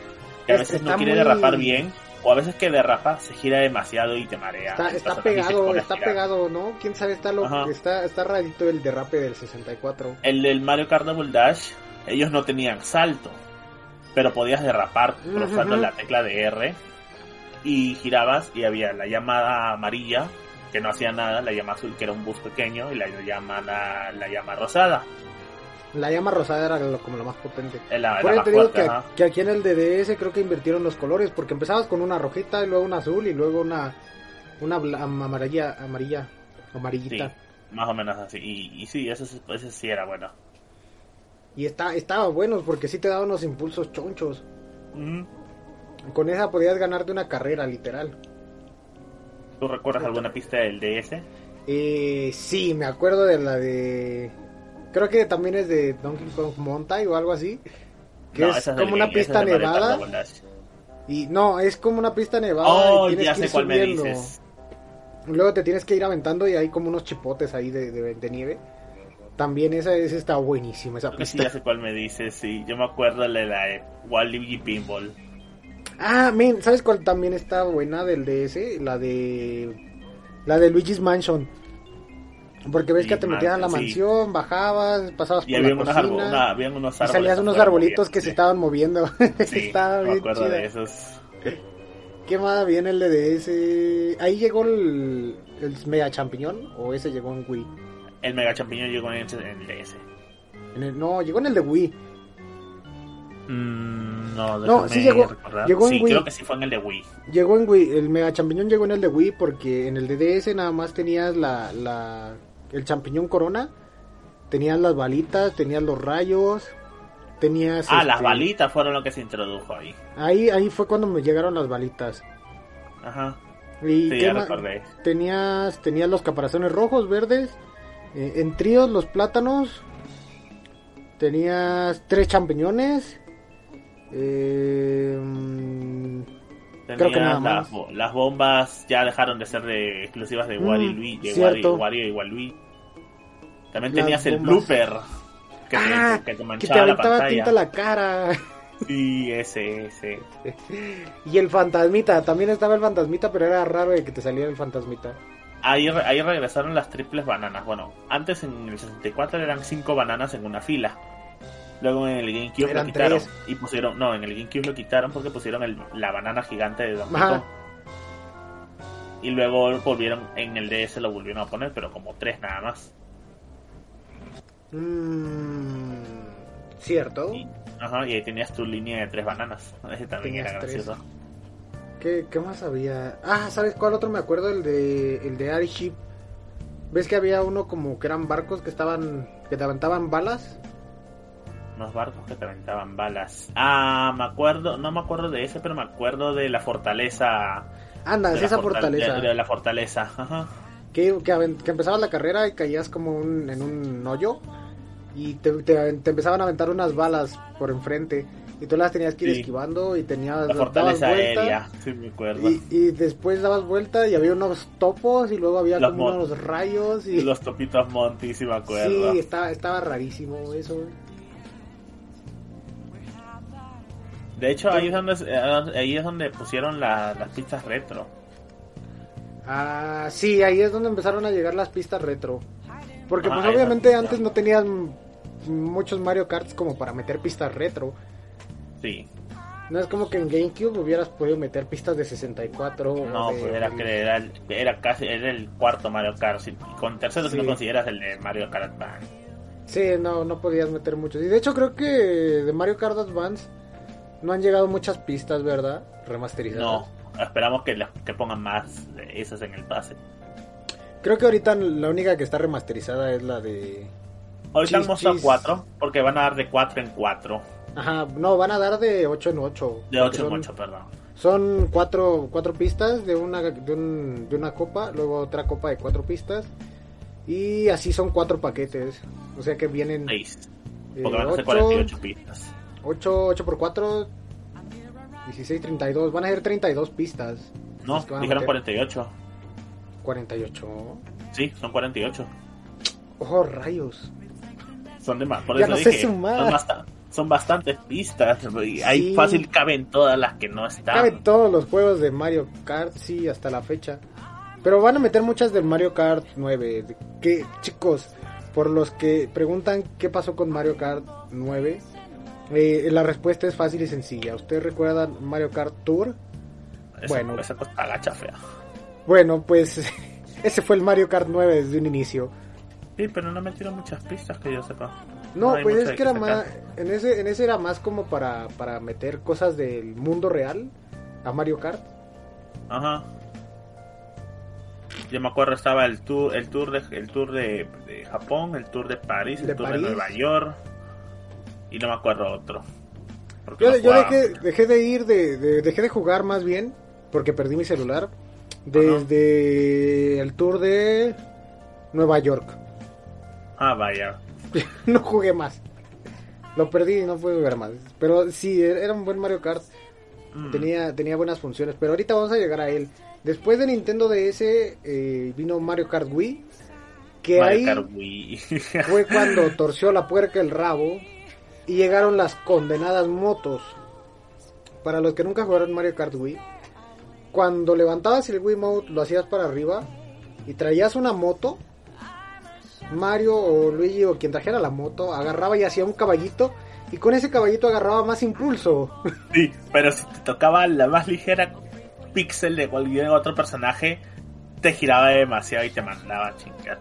Que a Es- veces no quiere muy- derrapar bien, o a veces que derrapa se gira demasiado y te marea. Está, pegado, está girar. pegado, ¿no? Quién sabe, está, lo, Ajá. está, está rarito el derrape del 64. El del Mario Kart Double Dash, ellos no tenían salto, pero podías derrapar Ujú. la tecla de R y girabas y había la llamada amarilla que no hacía nada, la llama azul que era un bus pequeño y la llama la, la llama rosada, La llama rosada era lo- como la más potente. eh, la, Por la eso más te digo fuerte, que, aquí en el DDS creo que invirtieron los colores, porque empezabas con una rojita y luego una azul y luego una una amarilla, amarilla, amarillita. Sí, más o menos así. Y, y sí, eso, ese sí era bueno. Y está, estaba bueno porque sí te daba unos impulsos chonchos. Con esa podías ganarte una carrera, literal. ¿Tú recuerdas alguna pista del DS? Eh, sí, me acuerdo de la de... Creo que también es de Donkey Kong Mountain o algo así. Que No, es como una Game, pista es nevada. Y no, es como una pista nevada. Oh, y tienes ya que sé ir cuál me dices. Luego te tienes que ir aventando y hay como unos chipotes ahí de, de- de nieve. También esa, esa está buenísima, esa Creo que sí, pista. ya sé cuál me dices, sí. Yo me acuerdo de la de Waluigi Pinball. Ah, men, ¿sabes cuál también está buena del DS? La de... La de Luigi's Mansion. Porque ves que te metías a la sí. mansión, bajabas, pasabas Y por había la unos, cocina, una- habían unos y árboles. salías unos arbolitos que se estaban moviendo. (laughs) Sí, Estaba me bien acuerdo chida. de esos. ¿Qué más viene el de DS? Ahí llegó el, el Mega Champiñón o ese llegó en Wii. El Mega Champiñón llegó en el DS. En el- no, llegó en el de Wii. Mm, no, No, sí llegó- llegó en sí, Wii. creo que sí fue en el de Wii. Llegó en Wii, el Mega Champiñón llegó en el de Wii porque en el de DS nada más tenías la, la el champiñón corona, tenías las balitas, tenías los rayos, tenías Ah, este, las balitas fueron lo que se introdujo ahí. Ahí ahí fue cuando me llegaron las balitas. Ajá. Y Sí, ya tenías tenías los caparazones rojos, verdes, eh, en tríos los plátanos, tenías tres champiñones, eh, Creo que nada las, más. bo- las bombas ya dejaron de ser de exclusivas de Mm, Wario y. Wario, Wario y Waluigi. También Las tenías el bombas. blooper que, Ah, te, que te que te manchaba la aventaba pantalla. tinta la cara. Sí, ese, ese. (laughs) Y el fantasmita, también estaba el fantasmita, pero era raro de que te saliera el fantasmita. Ahí, ahí regresaron las triples bananas. Bueno, antes en el 64 eran cinco bananas en una fila. Luego en el GameCube Eran lo quitaron. tres. Y pusieron. No, en el GameCube lo quitaron porque pusieron el- la banana gigante de Donkey. Kong. Y luego volvieron. En el DS lo volvieron a poner, pero como tres nada más. Mmm, Cierto. Y, ajá, y ahí tenías tu línea de tres bananas. (laughs) Ese también Tenías era tres. gracioso. ¿Qué, qué más había? Ah, ¿sabes cuál otro me acuerdo? El de el de Airship. ¿Ves que había uno como que eran barcos que estaban que te aventaban balas? Unos barcos que te aventaban balas. Ah, me acuerdo. No me acuerdo de ese, pero me acuerdo de la fortaleza. Anda, es esa fortal- fortaleza. De, la fortaleza, ajá. Que, que, empezabas la carrera y caías como un- en un hoyo y te, te- te empezaban a aventar unas balas por enfrente y tú las tenías que ir Sí. esquivando y tenías La fortaleza vuelta, aérea, sí me acuerdo. y, y después dabas vuelta y había unos topos y luego había Los como unos rayos y Los topitos Monty, sí me (laughs) acuerdo. sí estaba estaba rarísimo eso De hecho, ahí es donde, eh, ahí es donde pusieron la- las pistas retro. ah sí ahí es donde empezaron a llegar las pistas retro porque Ah, pues esas obviamente antes no tenían muchos Mario Karts como para meter pistas retro Sí. No es como que en GameCube hubieras podido meter pistas de 64. o No, de- pues era, que era, el- era casi era el cuarto Mario Kart. sí, Con tercero si Sí. no consideras el de Mario Kart Advance. Sí, no, no podías meter muchos. Y de hecho creo que de Mario Kart Advance no han llegado muchas pistas, ¿verdad? Remasterizadas. No, esperamos que, las- que pongan más de esas en el pase. Creo que ahorita la única que está remasterizada es la de... Ahorita han mostrado chis. 4, porque van a dar de 4 en 4. Ajá, no, van a dar de 8 en 8. De 8 en 8, perdón. Son cuatro, cuatro pistas de una, de, un- de una copa, luego otra copa de cuatro pistas. Y así son cuatro paquetes. O sea que vienen 6. eh, Porque van a ser ocho- 48 pistas. 8, 8 por 4, 16, 32. Van a ser 32 pistas. No, dijeron meter. 48. 48. Sí, son 48. Oh, rayos. Son de más. Por Ya eso no sé dije, sumar. son, basta- son bastantes pistas. y Ahí Sí. fácil caben todas las que no están. Caben todos los juegos de Mario Kart, sí, hasta la fecha. Pero van a meter muchas del Mario Kart 9. de- Que, chicos, por los que preguntan qué pasó con Mario Kart 9, eh, la respuesta es fácil y sencilla. ¿Ustedes recuerdan Mario Kart Tour? Esa, bueno. esa cosa está gacha fea. Bueno, pues (laughs) ese fue el Mario Kart 9 desde un inicio. Sí, pero no metieron muchas pistas que yo sepa. No, pues es que era más, en ese, en ese era más como para, para meter cosas del mundo real a Mario Kart. Ajá. Yo me acuerdo estaba el tour, el tour de, el tour de, de Japón, el tour de París, el De tour París. de Nueva York. Y no me acuerdo otro. Yo, no yo jugaba. dejé, dejé de ir, de, de- dejé de jugar más bien, porque perdí mi celular, desde el tour de Nueva York. Ah, vaya. (laughs) no jugué más. Lo perdí y no pude jugar más. Pero sí, era un buen Mario Kart. Mm. Tenía, tenía buenas funciones, pero ahorita vamos a llegar a él. Después de Nintendo DS eh, vino Mario Kart Wii, que Mario ahí Kart Wii. fue cuando (laughs) torció la puerca el rabo y llegaron las condenadas motos. Para los que nunca jugaron Mario Kart Wii, cuando levantabas el Wii Mode lo hacías para arriba y traías una moto, Mario o Luigi o quien trajera la moto agarraba y hacía un caballito y con ese caballito agarraba más impulso. (laughs) Sí, pero si te tocaba la más ligera píxel de cualquier otro personaje, te giraba demasiado y te mandaba a chingar.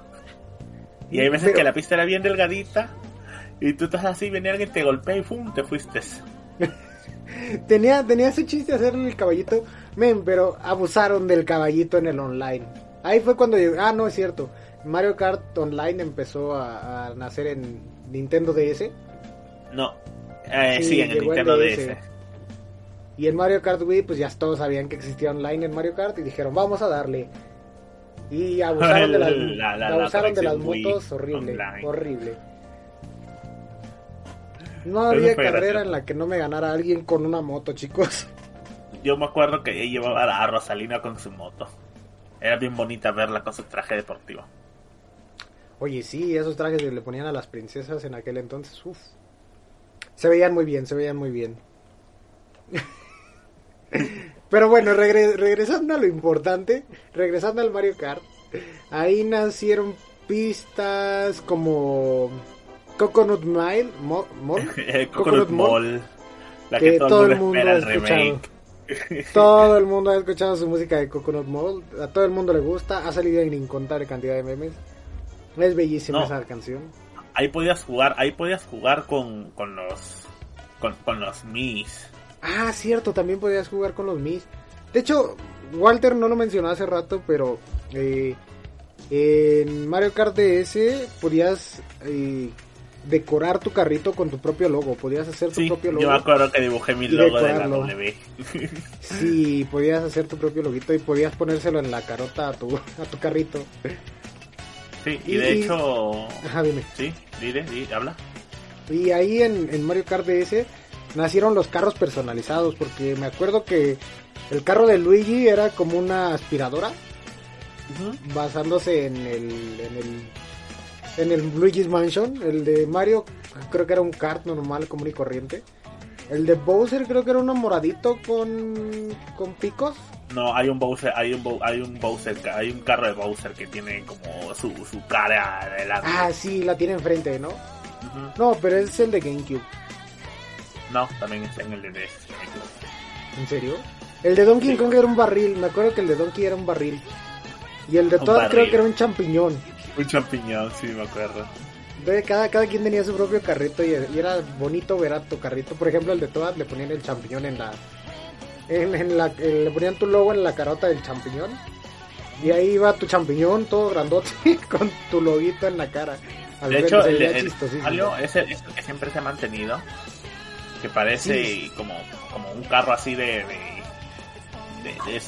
Y hay veces Pero- que la pista era bien delgadita y tú estás así, venía alguien, te golpea y ¡pum! te fuiste. (laughs) tenía, tenía ese chiste de hacerle el caballito, men, pero abusaron del caballito en el online. Ahí fue cuando llegó, ah, no es cierto. Mario Kart Online empezó a, a nacer en Nintendo DS No, eh, Sí, sí, en el Nintendo DS. DS. y en Mario Kart Wii pues ya todos sabían que existía online en Mario Kart y dijeron vamos a darle. Y abusaron de (laughs) las, La- la- la abusaron de las motos, horrible, online. horrible. No había carrera gracioso. en la que no me ganara alguien con una moto, chicos. Yo me acuerdo que ella llevaba a Rosalina con su moto. Era bien bonita verla con su traje deportivo. Oye, sí, esos trajes que le ponían a las princesas en aquel entonces, uff. Se veían muy bien, se veían muy bien. (laughs) Pero bueno, regre- regresando a lo importante, regresando al Mario Kart, ahí nacieron pistas como Coconut Mile, Mall, (laughs) El Coconut Coconut Mall. La que que todo el mundo ha espera el escuchado. remake. (laughs) Todo el mundo ha escuchado su música de Coconut Mall, a todo el mundo le gusta, ha salido en incontable cantidad de memes. Es bellísima No. esa canción. Ahí podías jugar, ahí podías jugar con, con los con, con los Mis. Ah, cierto, también podías jugar con los Mis. De hecho, Walter no lo mencionó hace rato, pero eh, en Mario Kart DS podías eh, decorar tu carrito con tu propio logo. Podías hacer tu Sí, propio yo me logo. acuerdo que dibujé mi logo de la. W. Sí, podías hacer tu propio loguito y podías ponérselo en la carota a tu, a tu carrito. Sí, y Y- de hecho, Ajá, dime. sí, dile, di, habla. Y ahí en, en Mario Kart DS nacieron los carros personalizados, porque me acuerdo que el carro de Luigi era como una aspiradora, basándose en el, en el en el Luigi's Mansion. El de Mario creo que era un kart normal, común y corriente. El de Bowser creo que era uno moradito con, con picos. No, hay un Bowser, hay un Bow- hay un Bowser, hay un carro de Bowser que tiene como su, su cara adelante. Ah, sí, la tiene enfrente, ¿no? No, pero es el de GameCube. No, también está en el de DS. ¿En serio? El de Donkey Sí. Kong era un barril. Me acuerdo que el de Donkey era un barril. Y el de Un Toad creo que era un champiñón. Un champiñón, sí, me acuerdo. Cada, cada quien tenía su propio carrito y, y era bonito ver a tu carrito. Por ejemplo, el de Toad le ponían el champiñón en la... En, en la eh, le ponían tu logo en la carota del champiñón. Y ahí iba tu champiñón todo grandote (laughs) con tu loguito en la cara. Al De hecho, el, el chistosísimo. Mario es el, es el que siempre se ha mantenido. Que parece Sí. como, como un carro así de. de, de, de- de-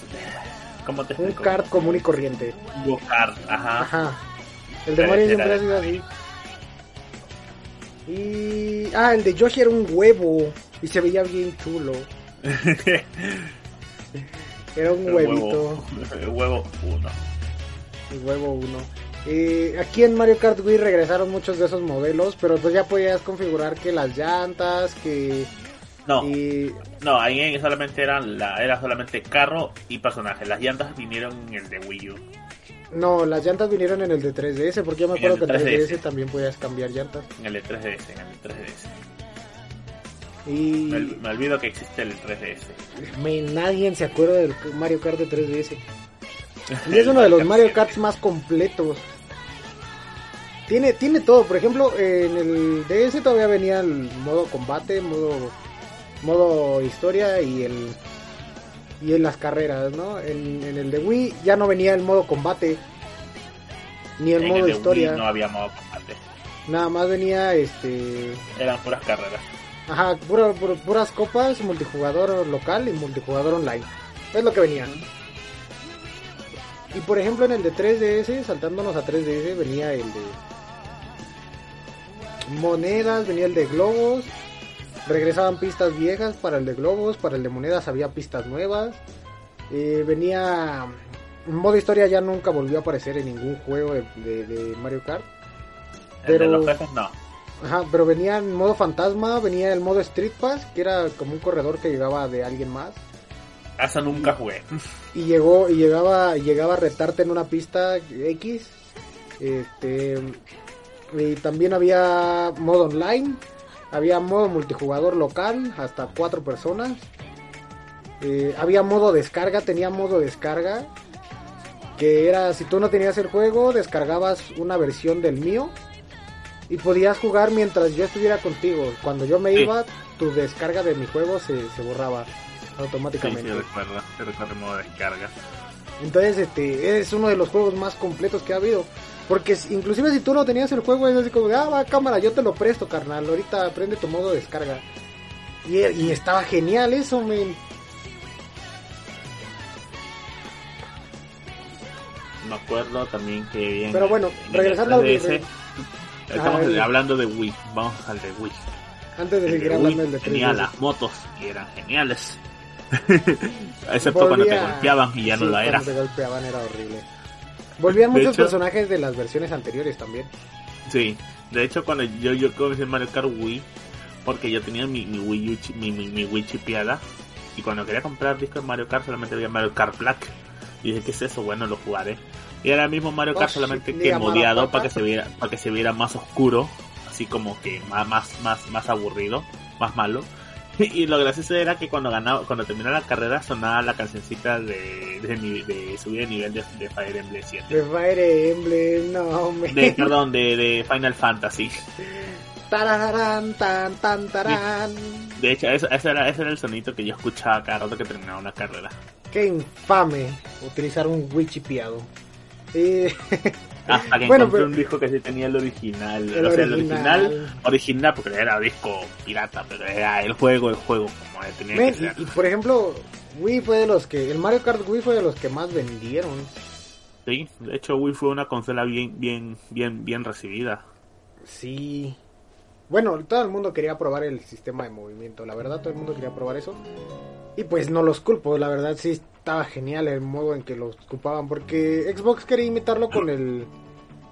¿Cómo te Un explico? kart común y corriente. Un ajá. Ajá. El de Mario siempre ha sido así. Y. Ah, el de Yoshi era un huevo. Y se veía bien chulo. (laughs) Era un El huevito. Huevo, (laughs) el huevo uno. El huevo uno. Eh, aquí en Mario Kart Wii regresaron muchos de esos modelos. Pero pues ya podías configurar que las llantas, que. No, y- no, ahí solamente eran la, era solamente carro y personaje. Las llantas vinieron en el de Wii U. No, las llantas vinieron en el de 3DS. Porque yo me el acuerdo que en de 3DS 3DS. también podías cambiar llantas. En el de 3DS, en el de 3DS. Y. Me, me olvido que existe el 3DS. Me, nadie se acuerda del Mario Kart de 3DS. (laughs) Y es uno de los Mario Karts más completos. Tiene, tiene todo, por ejemplo, en el DS todavía venía el modo combate, modo, modo historia y el y en las carreras, ¿no? En, en el de Wii ya no venía el modo combate ni el en modo el de historia, Wii no había modo combate. nada más venía este Eran puras carreras. Ajá, pura- pura- puras copas, multijugador local y multijugador online. Es lo que venía. Y por ejemplo en el de 3DS, saltándonos a 3DS, venía el de monedas, venía el de globos, regresaban pistas viejas para el de globos, para el de monedas había pistas nuevas, eh, venía modo historia ya nunca volvió a aparecer en ningún juego de, de- de Mario Kart. El de Pero- los jefes no. Ajá, pero venía en modo fantasma, venía el modo Street Pass, que era como un corredor que llegaba de alguien más. Eso nunca jugué. y llegó y llegaba llegaba a retarte en una pista X este y también había modo online había modo multijugador local hasta cuatro personas Eh, había modo descarga tenía modo descarga que era si tú no tenías el juego descargabas una versión del mío y podías jugar mientras yo estuviera contigo cuando yo me Sí. iba tu descarga de mi juego se, se borraba automáticamente sí, recuerdo. Sí, recuerdo el modo descarga. entonces, este, es uno de los juegos más completos que ha habido. Porque si- inclusive si tú no tenías el juego, es así como, de, ah, va, cámara, yo te lo presto, carnal. Ahorita prende tu modo de descarga. Y, y estaba genial eso, men. Me acuerdo también que bien. Pero bueno, regresando al- ese Estamos hablando de Wii. Vamos al de Wii. Antes de El seguir de hablando del de tenía 3DS. las motos y eran geniales. (laughs) Excepto cuando te golpeaban y ya no Sí, lo cuando era. te golpeaban era horrible. Volvían muchos hecho- personajes de las versiones anteriores también. Sí, de hecho cuando yo yo comencé Mario Kart Wii, porque yo tenía mi, mi Wii U mi, mi, mi Wii chipeada, y cuando quería comprar discos de Mario Kart solamente había Mario Kart Black. Y dije, ¿qué es eso? Bueno, lo jugaré. Y el mismo Mario Oh, Kart, shit, solamente que diga modiado para que se viera, para que se viera más oscuro, así como que más, más, más, más aburrido, más malo. (laughs) Y lo gracioso era que cuando ganaba, cuando terminaba la carrera sonaba la cancioncita de, de, de subida de nivel de, de Fire Emblem 7. De Fire Emblem, no, men. De, (laughs) perdón, de, de Final Fantasy. Tarararán, tan, tan, tarán. De hecho, eso, ese, era, ese era el sonido que yo escuchaba cada rato que terminaba una carrera. Qué infame utilizar un Wii chipeado. Eh, (laughs) Hasta que Bueno, encontré pero- un disco que sí tenía el original. El o sea, el original. original, original, porque era disco pirata, pero era el juego, el juego, como tenía men, que ser. y, y por ejemplo, Wii fue de los que. El Mario Kart Wii fue de los que más vendieron. Sí, de hecho, Wii fue una consola bien, bien, bien, bien recibida. Sí. Bueno, todo el mundo quería probar el sistema de movimiento. La verdad, todo el mundo quería probar eso. Y pues no los culpo. La verdad, sí estaba genial el modo en que los ocupaban. Porque Xbox quería imitarlo con el.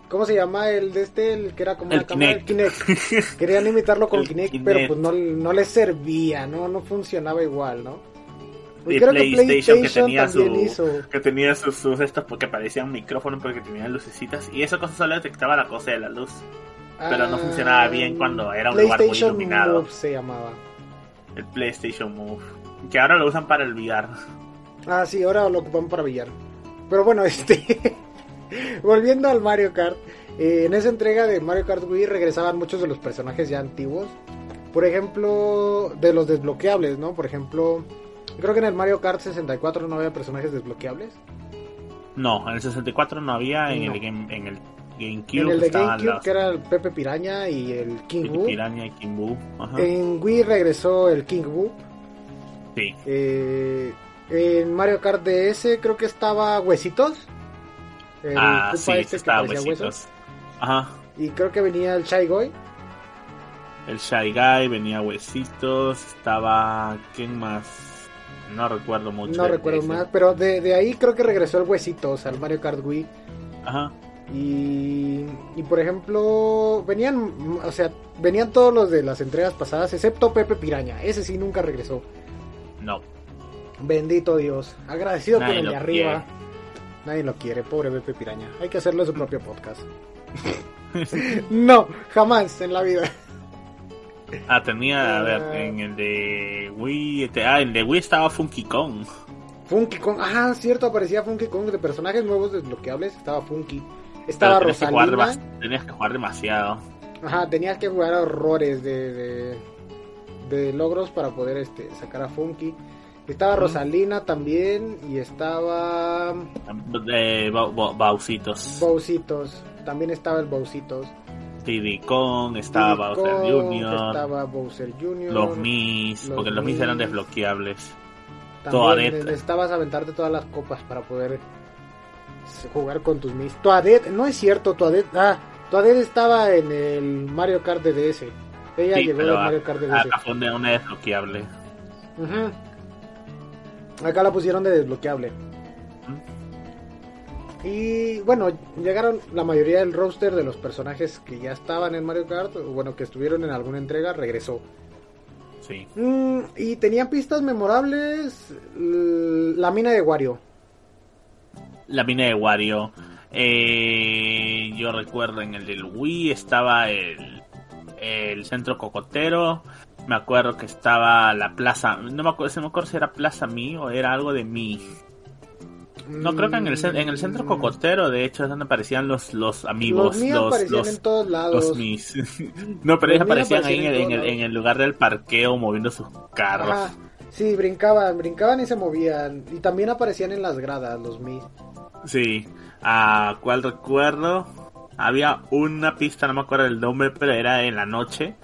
¿Cómo se llama el de este? El que era como El la cámara del Kinect. (laughs) Querían imitarlo con El Kinect, Kinect. pero pues no, no les servía, ¿no? No funcionaba igual, ¿no? Y creo que PlayStation, que PlayStation tenía también su, hizo. que tenía sus, sus estos porque parecían micrófonos porque tenían lucecitas y esa cosa solo detectaba la cosa de la luz. Pero no funcionaba bien cuando era un lugar muy PlayStation iluminado. Move se llamaba. El PlayStation Move, que ahora lo usan para el VR. Ah, sí, ahora lo ocupan para billar. Pero bueno, (laughs) este. volviendo al Mario Kart. eh, en esa entrega de Mario Kart Wii regresaban muchos de los personajes ya antiguos. Por ejemplo, de los desbloqueables, ¿no? Por ejemplo, creo que en el Mario Kart 64 no había personajes desbloqueables. No, en el 64 no había, en No. el game, en el GameCube en el de GameCube, las que era el Pepe Piraña y el King Boo. Piranha y King Boo. Ajá. En Wii regresó el King Boo. Sí, Eh, en Mario Kart DS creo que estaba Huesitos. El ah, sí, este que estaba huesitos. huesos. Ajá. Y creo que venía el Shy Guy. El Shy Guy, venía Huesitos, estaba... ¿Quién más? No recuerdo mucho. No recuerdo más, pero de, de ahí creo que regresó el Huesitos al Mario Kart Wii. Ajá. Y, y por ejemplo, venían, o sea, venían todos los de las entregas pasadas, excepto Pepe Piraña. Ese sí nunca regresó. No. Bendito Dios. Agradecido Nadie con el de arriba. Nadie lo quiere, pobre Pepe Piraña. Hay que hacerle su (laughs) propio podcast. (laughs) no, jamás en la vida. Ah, tenía, a ver, Ah. en el de Wii... este- Ah, el de Wii estaba Funky Kong. Funky Kong, ah, cierto, aparecía Funky Kong de personajes nuevos desbloqueables. Estaba Funky. Estaba tenías que, jugar Rosalina. tenías que jugar demasiado. Ajá, tenías que jugar a horrores de, de, de logros para poder este, sacar a Funky. Estaba. Rosalina también y estaba Eh, Ba- Ba- Bausitos. Bowsitos. También estaba el Bowsitos. Diddy Kong, estaba Diddy Bowser Jr., Estaba Bowser Jr. los Mis, porque los Mis eran desbloqueables. También Toadette. necesitabas aventarte todas las copas para poder jugar con tus Mis. Toadette, no es cierto, Toadette. Ah, Toadette estaba en el Mario Kart de DS. Ella Sí, llegó del Mario Kart de DS. fue una desbloqueable. Ujú. Acá la pusieron de desbloqueable. Y bueno, llegaron la mayoría del roster de los personajes que ya estaban en Mario Kart, o bueno, que estuvieron en alguna entrega, regresó. Sí. Mm, y tenía pistas memorables. La mina de Wario. La mina de Wario. Eh, yo recuerdo en el del Wii estaba el, el centro cocotero. Me acuerdo que estaba la plaza. No me acuerdo, me acuerdo si era Plaza Mi o era algo de Mi. No creo que en el, en el centro Mm, cocotero, de hecho, es donde aparecían los, los amigos. Los míos los, aparecían los, en todos lados. los Mis. (laughs) no, pero Los ellos aparecían ahí en el, en, el, todos en el lugar del parqueo moviendo sus carros. Ajá. Sí, brincaban, brincaban y se movían. Y también aparecían en las gradas los Mi. Sí, a cuál recuerdo. Había una pista, no me acuerdo el nombre, pero era en la noche.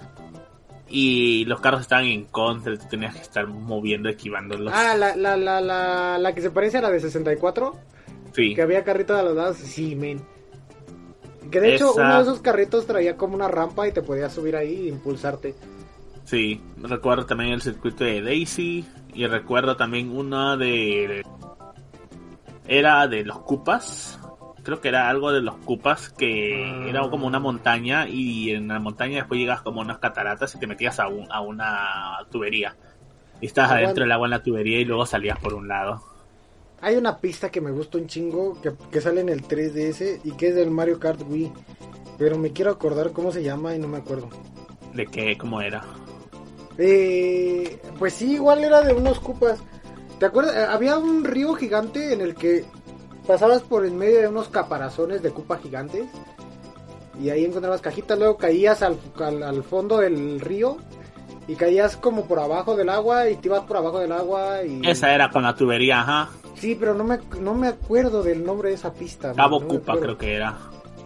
Y los carros estaban en contra, tú tenías que estar moviendo, esquivándolos. Ah, la, la, la, la, la que se parece a la de 64. sí, Que había carrito de los lados. Sí, men. Que de hecho uno de esos carritos traía como una rampa y te podías subir ahí e impulsarte. sí. Recuerdo también el circuito de Daisy. Y recuerdo también uno de. Era de los Cupas. Creo que era algo de los Cupas que Ah. era como una montaña. Y en la montaña después llegas como a unas cataratas y te metías a, un- a una tubería. Y estabas Ah, adentro bueno. del agua en la tubería y luego salías por un lado. Hay una pista que me gusta un chingo que, que sale en el 3DS y que es del Mario Kart Wii. Pero me quiero acordar cómo se llama y no me acuerdo. ¿De qué? ¿Cómo era? Eh, pues sí, igual era de unos cupas. ¿Te acuerdas? Eh, Había un río gigante en el que pasabas por en medio de unos caparazones de cupa gigantes. Y ahí encontrabas cajitas, luego caías al, al, al fondo del río. Y caías como por abajo del agua y te ibas por abajo del agua y... Esa era con la tubería, ajá. Sí, pero no me, no me acuerdo del nombre de esa pista. Cabo no Cupa creo que era.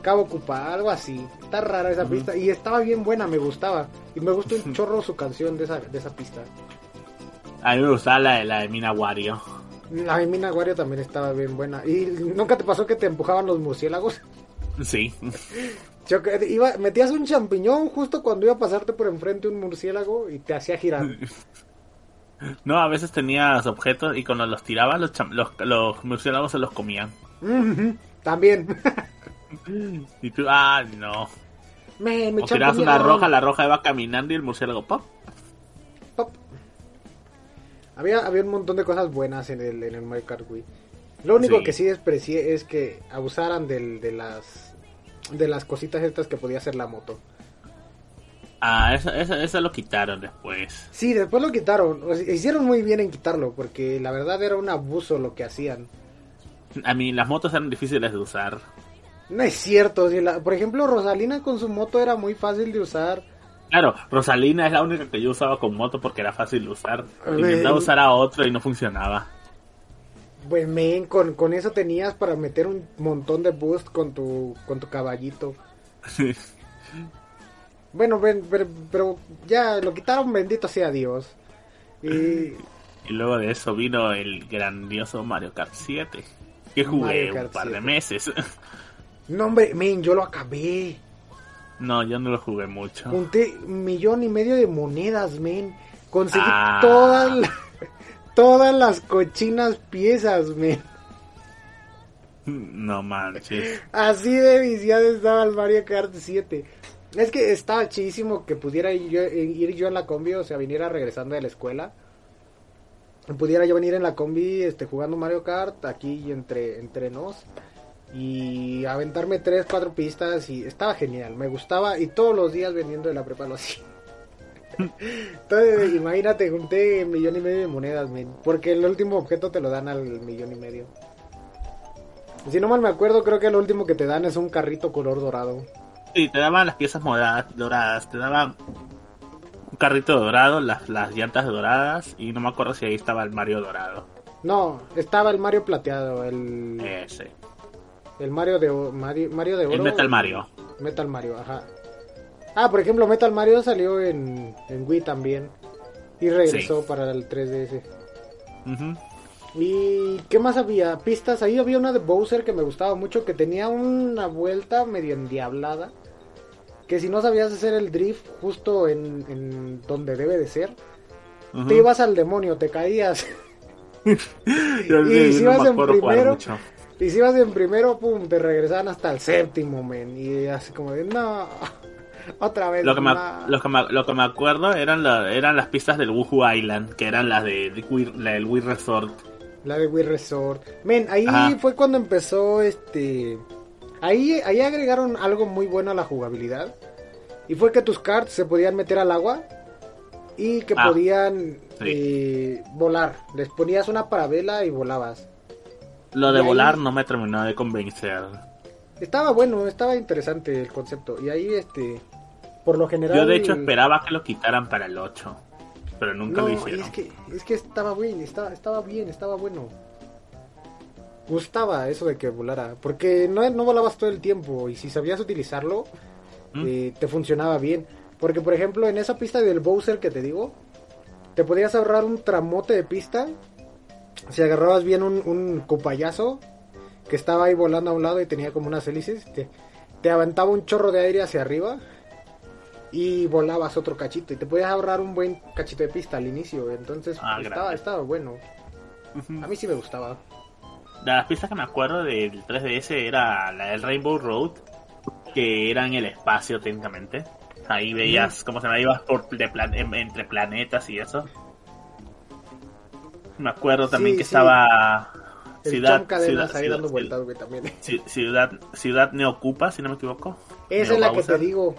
Cabo Cupa, algo así. Está rara esa pista. Y estaba bien buena, me gustaba. Y me gustó un (laughs) chorro su canción de esa, de esa pista. A mí me gustaba la de, la de Mina Wario. La Mina Wario también estaba bien buena. ¿Y nunca te pasó que te empujaban los murciélagos? Sí. Yo que- iba, metías un champiñón justo cuando iba a pasarte por enfrente un murciélago y te hacía girar. (laughs) No, a veces tenías objetos y cuando los tirabas, los, los, los murciélagos se los comían. También. (laughs) Y tú, ah, no. Me, me O tirabas una roja, la roja iba caminando y el murciélago. Pop. Había, había un montón de cosas buenas en el, en el Mario Kart Wii. Lo único Sí. que sí desprecié es que abusaran del, de las de las cositas estas que podía hacer la moto. Ah, eso, eso, eso lo quitaron después. Sí, después lo quitaron. Hicieron muy bien en quitarlo porque la verdad era un abuso lo que hacían. A mí las motos eran difíciles de usar. No es cierto. si la- por ejemplo, Rosalina con su moto era muy fácil de usar. Claro, Rosalina es la única que yo usaba con moto porque era fácil de usar. Intentaba usar a otro y no funcionaba. Pues men, con, con eso tenías para meter un montón de boost con tu, con tu caballito. Bueno, ven, pero, pero ya lo quitaron, bendito sea Dios. Y Y luego de eso vino el grandioso Mario Kart 7. Que jugué un par de 7. meses. no, hombre, men, yo lo acabé. No, yo no lo jugué mucho. Junté un millón y medio de monedas, men. Conseguí Ah. todas, la- (laughs) todas las cochinas piezas, men. No manches. Así de viciado estaba el Mario Kart 7. Es que estaba chidísimo que pudiera ir yo, ir yo en la combi, o sea, viniera regresando de la escuela. Pudiera yo venir en la combi este, jugando Mario Kart aquí entre, entre nos. Y aventarme tres, cuatro pistas y estaba genial, me gustaba y todos los días vendiendo de la prepa lo hacía. (laughs) Entonces, imagínate, junté un millón y medio de monedas, men, porque el último objeto te lo dan al millón y medio. Si no mal me acuerdo, creo que lo último que te dan es un carrito color dorado. Sí, te daban las piezas moradas, doradas, te daban un carrito dorado, las, las llantas doradas y no me acuerdo si ahí estaba el Mario dorado. No, estaba el Mario plateado, el, Ese. El Mario de Mario, Mario de oro. El Metal Mario. Metal Mario, ajá. Ah, por ejemplo, Metal Mario salió en, en Wii también. Y regresó para el 3DS. ¿Y qué más había? Pistas. Ahí había una de Bowser que me gustaba mucho, que tenía una vuelta medio endiablada. Que si no sabías hacer el drift justo en, donde debe de ser, te ibas al demonio, te caías. (laughs) y si ibas en primero, y si ibas en primero, pum, te regresaban hasta el séptimo, men. Y así como de, no, (laughs) otra vez. Lo que, me, lo que me, acuerdo eran, eran las pistas del Wuhu Island, que eran las de, la del Wii Resort. La de Wii Resort. Men, ahí fue cuando empezó este... Ahí, ahí agregaron algo muy bueno a la jugabilidad. Y fue que tus cards se podían meter al agua y que ah, podían eh, volar. Les ponías una parabela y volabas. Lo de volar no me terminó de convencer. Estaba bueno, estaba interesante el concepto. Y ahí, este, por lo general... Yo de hecho esperaba que lo quitaran para el 8, pero nunca lo hicieron. Es que, es que estaba bien, estaba, estaba bien, estaba bueno. Gustaba eso de que volara, porque no, no volabas todo el tiempo y si sabías utilizarlo, ¿Mm? eh, te funcionaba bien. Porque, por ejemplo, en esa pista del Bowser que te digo, te podías ahorrar un tramote de pista si agarrabas bien un, un copayazo que estaba ahí volando a un lado y tenía como unas hélices, te, te aventaba un chorro de aire hacia arriba y volabas otro cachito y te podías ahorrar un buen cachito de pista al inicio. Entonces ah, estaba, estaba bueno. A mí sí me gustaba. De las pistas que me acuerdo del 3DS era la del Rainbow Road, que era en el espacio técnicamente. Ahí veías cómo se me ibas por de entre planetas y eso. Me acuerdo también que estaba ciudad, ciudad, ahí dando vueltas, güey, también. (laughs) Ciudad, ciudad Neocupa, si no me equivoco. Esa es la que te digo.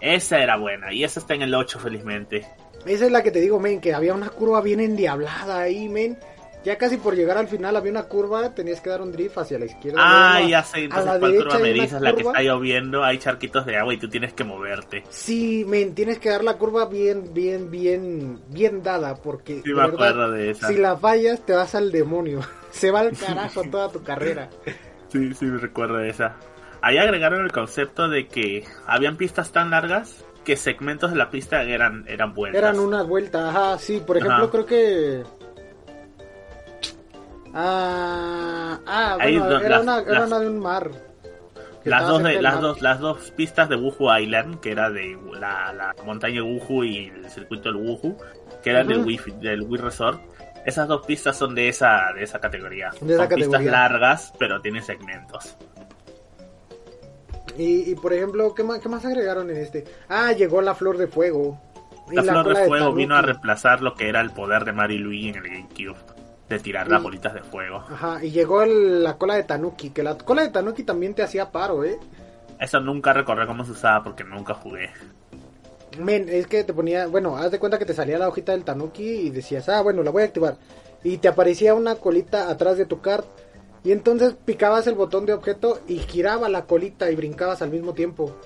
Esa era buena, y esa está en el 8, felizmente. Esa es la que te digo, men, que había una curva bien endiablada ahí, men. Ya casi por llegar al final había una curva, tenías que dar un drift hacia la izquierda. Ah, ya sé, entonces cuál curva me dices, la que está lloviendo, hay charquitos de agua y tú tienes que moverte. Sí, men, tienes que dar la curva bien, bien, bien, bien dada, porque sí, me acuerdo de esa. si la fallas te vas al demonio. (laughs) Se va al carajo toda tu carrera. Sí, sí, me recuerdo de esa. Ahí agregaron el concepto de que habían pistas tan largas que segmentos de la pista eran, eran vueltas. Eran una vuelta, ajá, sí, por ejemplo, creo que... Ah, ah bueno, era, una, era una de un mar. Las dos, de, las, dos, las dos pistas de Wuhu Island, que era de la, la montaña Wuhu y el circuito del Wuhu, que eran del, Wii, del Wii Resort, esas dos pistas son de esa, de esa categoría. De son pistas largas, pero tienen segmentos. Y, por ejemplo, ¿qué más, ¿qué más agregaron en este? Ah, llegó la flor de fuego. La, flor de fuego vino a reemplazar lo que era el poder de Mario Luigi en el GameCube. De tirar las bolitas de fuego. Ajá, y llegó la cola de Tanuki. Que la cola de Tanuki también te hacía paro, ¿eh? Eso nunca recordé cómo se usaba porque nunca jugué. Men, es que te ponía, bueno, haz de cuenta que te salía la hojita del Tanuki y decías, ah, bueno, la voy a activar. Y te aparecía una colita atrás de tu card. Y entonces picabas el botón de objeto y giraba la colita y brincabas al mismo tiempo.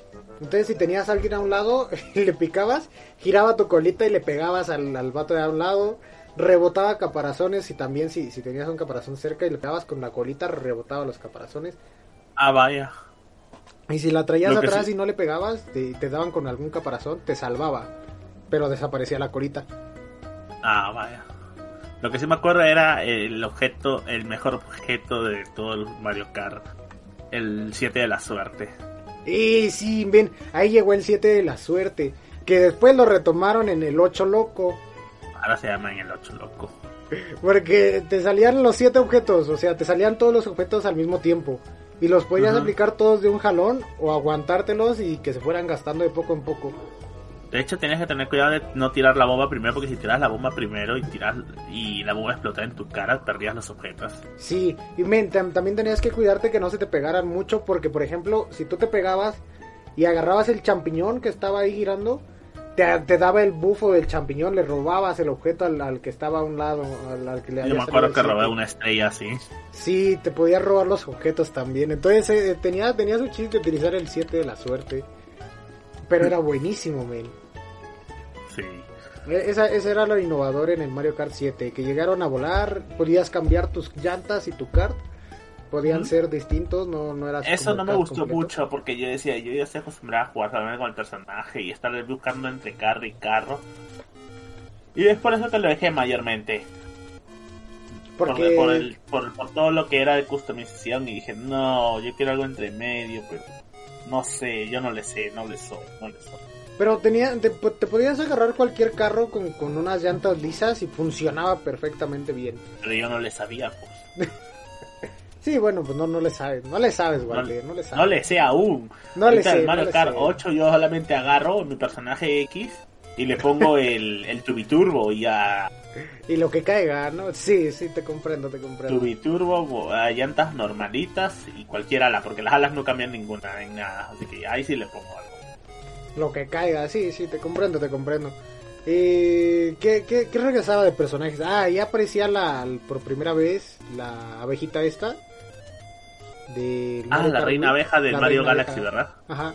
Entonces si tenías a alguien a un lado y (laughs) le picabas, giraba tu colita y le pegabas al, al vato de a un lado. Rebotaba caparazones y también si, si tenías un caparazón cerca y le pegabas con la colita, rebotaba los caparazones. Ah, vaya. Y si la traías atrás y no le pegabas, te, te, daban con algún caparazón, te salvaba. Pero desaparecía la colita. Ah, vaya. Lo que sí me acuerdo era el objeto, el mejor objeto de todo el Mario Kart. El 7 de la suerte. Eh, sí, ven, ahí llegó el 7 de la suerte. Que después lo retomaron en el 8 loco. Ahora se llama en el 8 loco. Porque te salían los 7 objetos, o sea, te salían todos los objetos al mismo tiempo. Y los podías aplicar todos de un jalón o aguantártelos y que se fueran gastando de poco en poco. De hecho, tienes que tener cuidado de no tirar la bomba primero, porque si tiras la bomba primero y tiras y la bomba explota en tu cara, perdías los objetos. Sí, y también tenías que cuidarte que no se te pegaran mucho, porque por ejemplo, si tú te pegabas y agarrabas el champiñón que estaba ahí girando, te, daba el bufo del champiñón, le robabas el objeto al, que estaba a un lado, al, que le Yo me acuerdo que robé una estrella así. Sí, te podías robar los objetos también. Entonces eh, tenía, tenía su chiste utilizar el 7 de la suerte. Pero era buenísimo, men. Sí. E, esa, ese era lo innovador en el Mario Kart 7, que llegaron a volar, podías cambiar tus llantas y tu kart podían ser distintos, no, no era Eso no me gustó mucho porque yo decía, yo ya estoy acostumbrado a jugar solamente con el personaje y estar buscando entre carro y carro. Y es por eso que lo dejé mayormente. Porque... Por, el, por, todo lo que era de customización y dije, no, yo quiero algo entre medio, pero no sé, yo no le sé, no le soy, no le soy. Pero tenía, te, podías agarrar cualquier carro con, con, unas llantas lisas y funcionaba perfectamente bien. Pero yo no le sabía, pues. (laughs) sí, bueno, pues no, no le sabes, no le sabes, Walter, no, le sabes. No le sé aún. No le sé. Mario Kart 8 yo solamente agarro mi personaje X y le pongo (laughs) el, el tubiturbo y a... Y lo que caiga, ¿no? Sí, sí, te comprendo, te comprendo. Tubiturbo, a llantas normalitas y cualquier ala, porque las alas no cambian ninguna en nada, así que ahí sí le pongo algo. Lo que caiga, sí, sí, te comprendo, te comprendo. Eh, ¿qué, qué, qué, regresaba de personajes? Ah, ya aparecía la, por primera vez la abejita esta. De ah, la reina abeja del Mario Galaxy, ¿verdad? Ajá.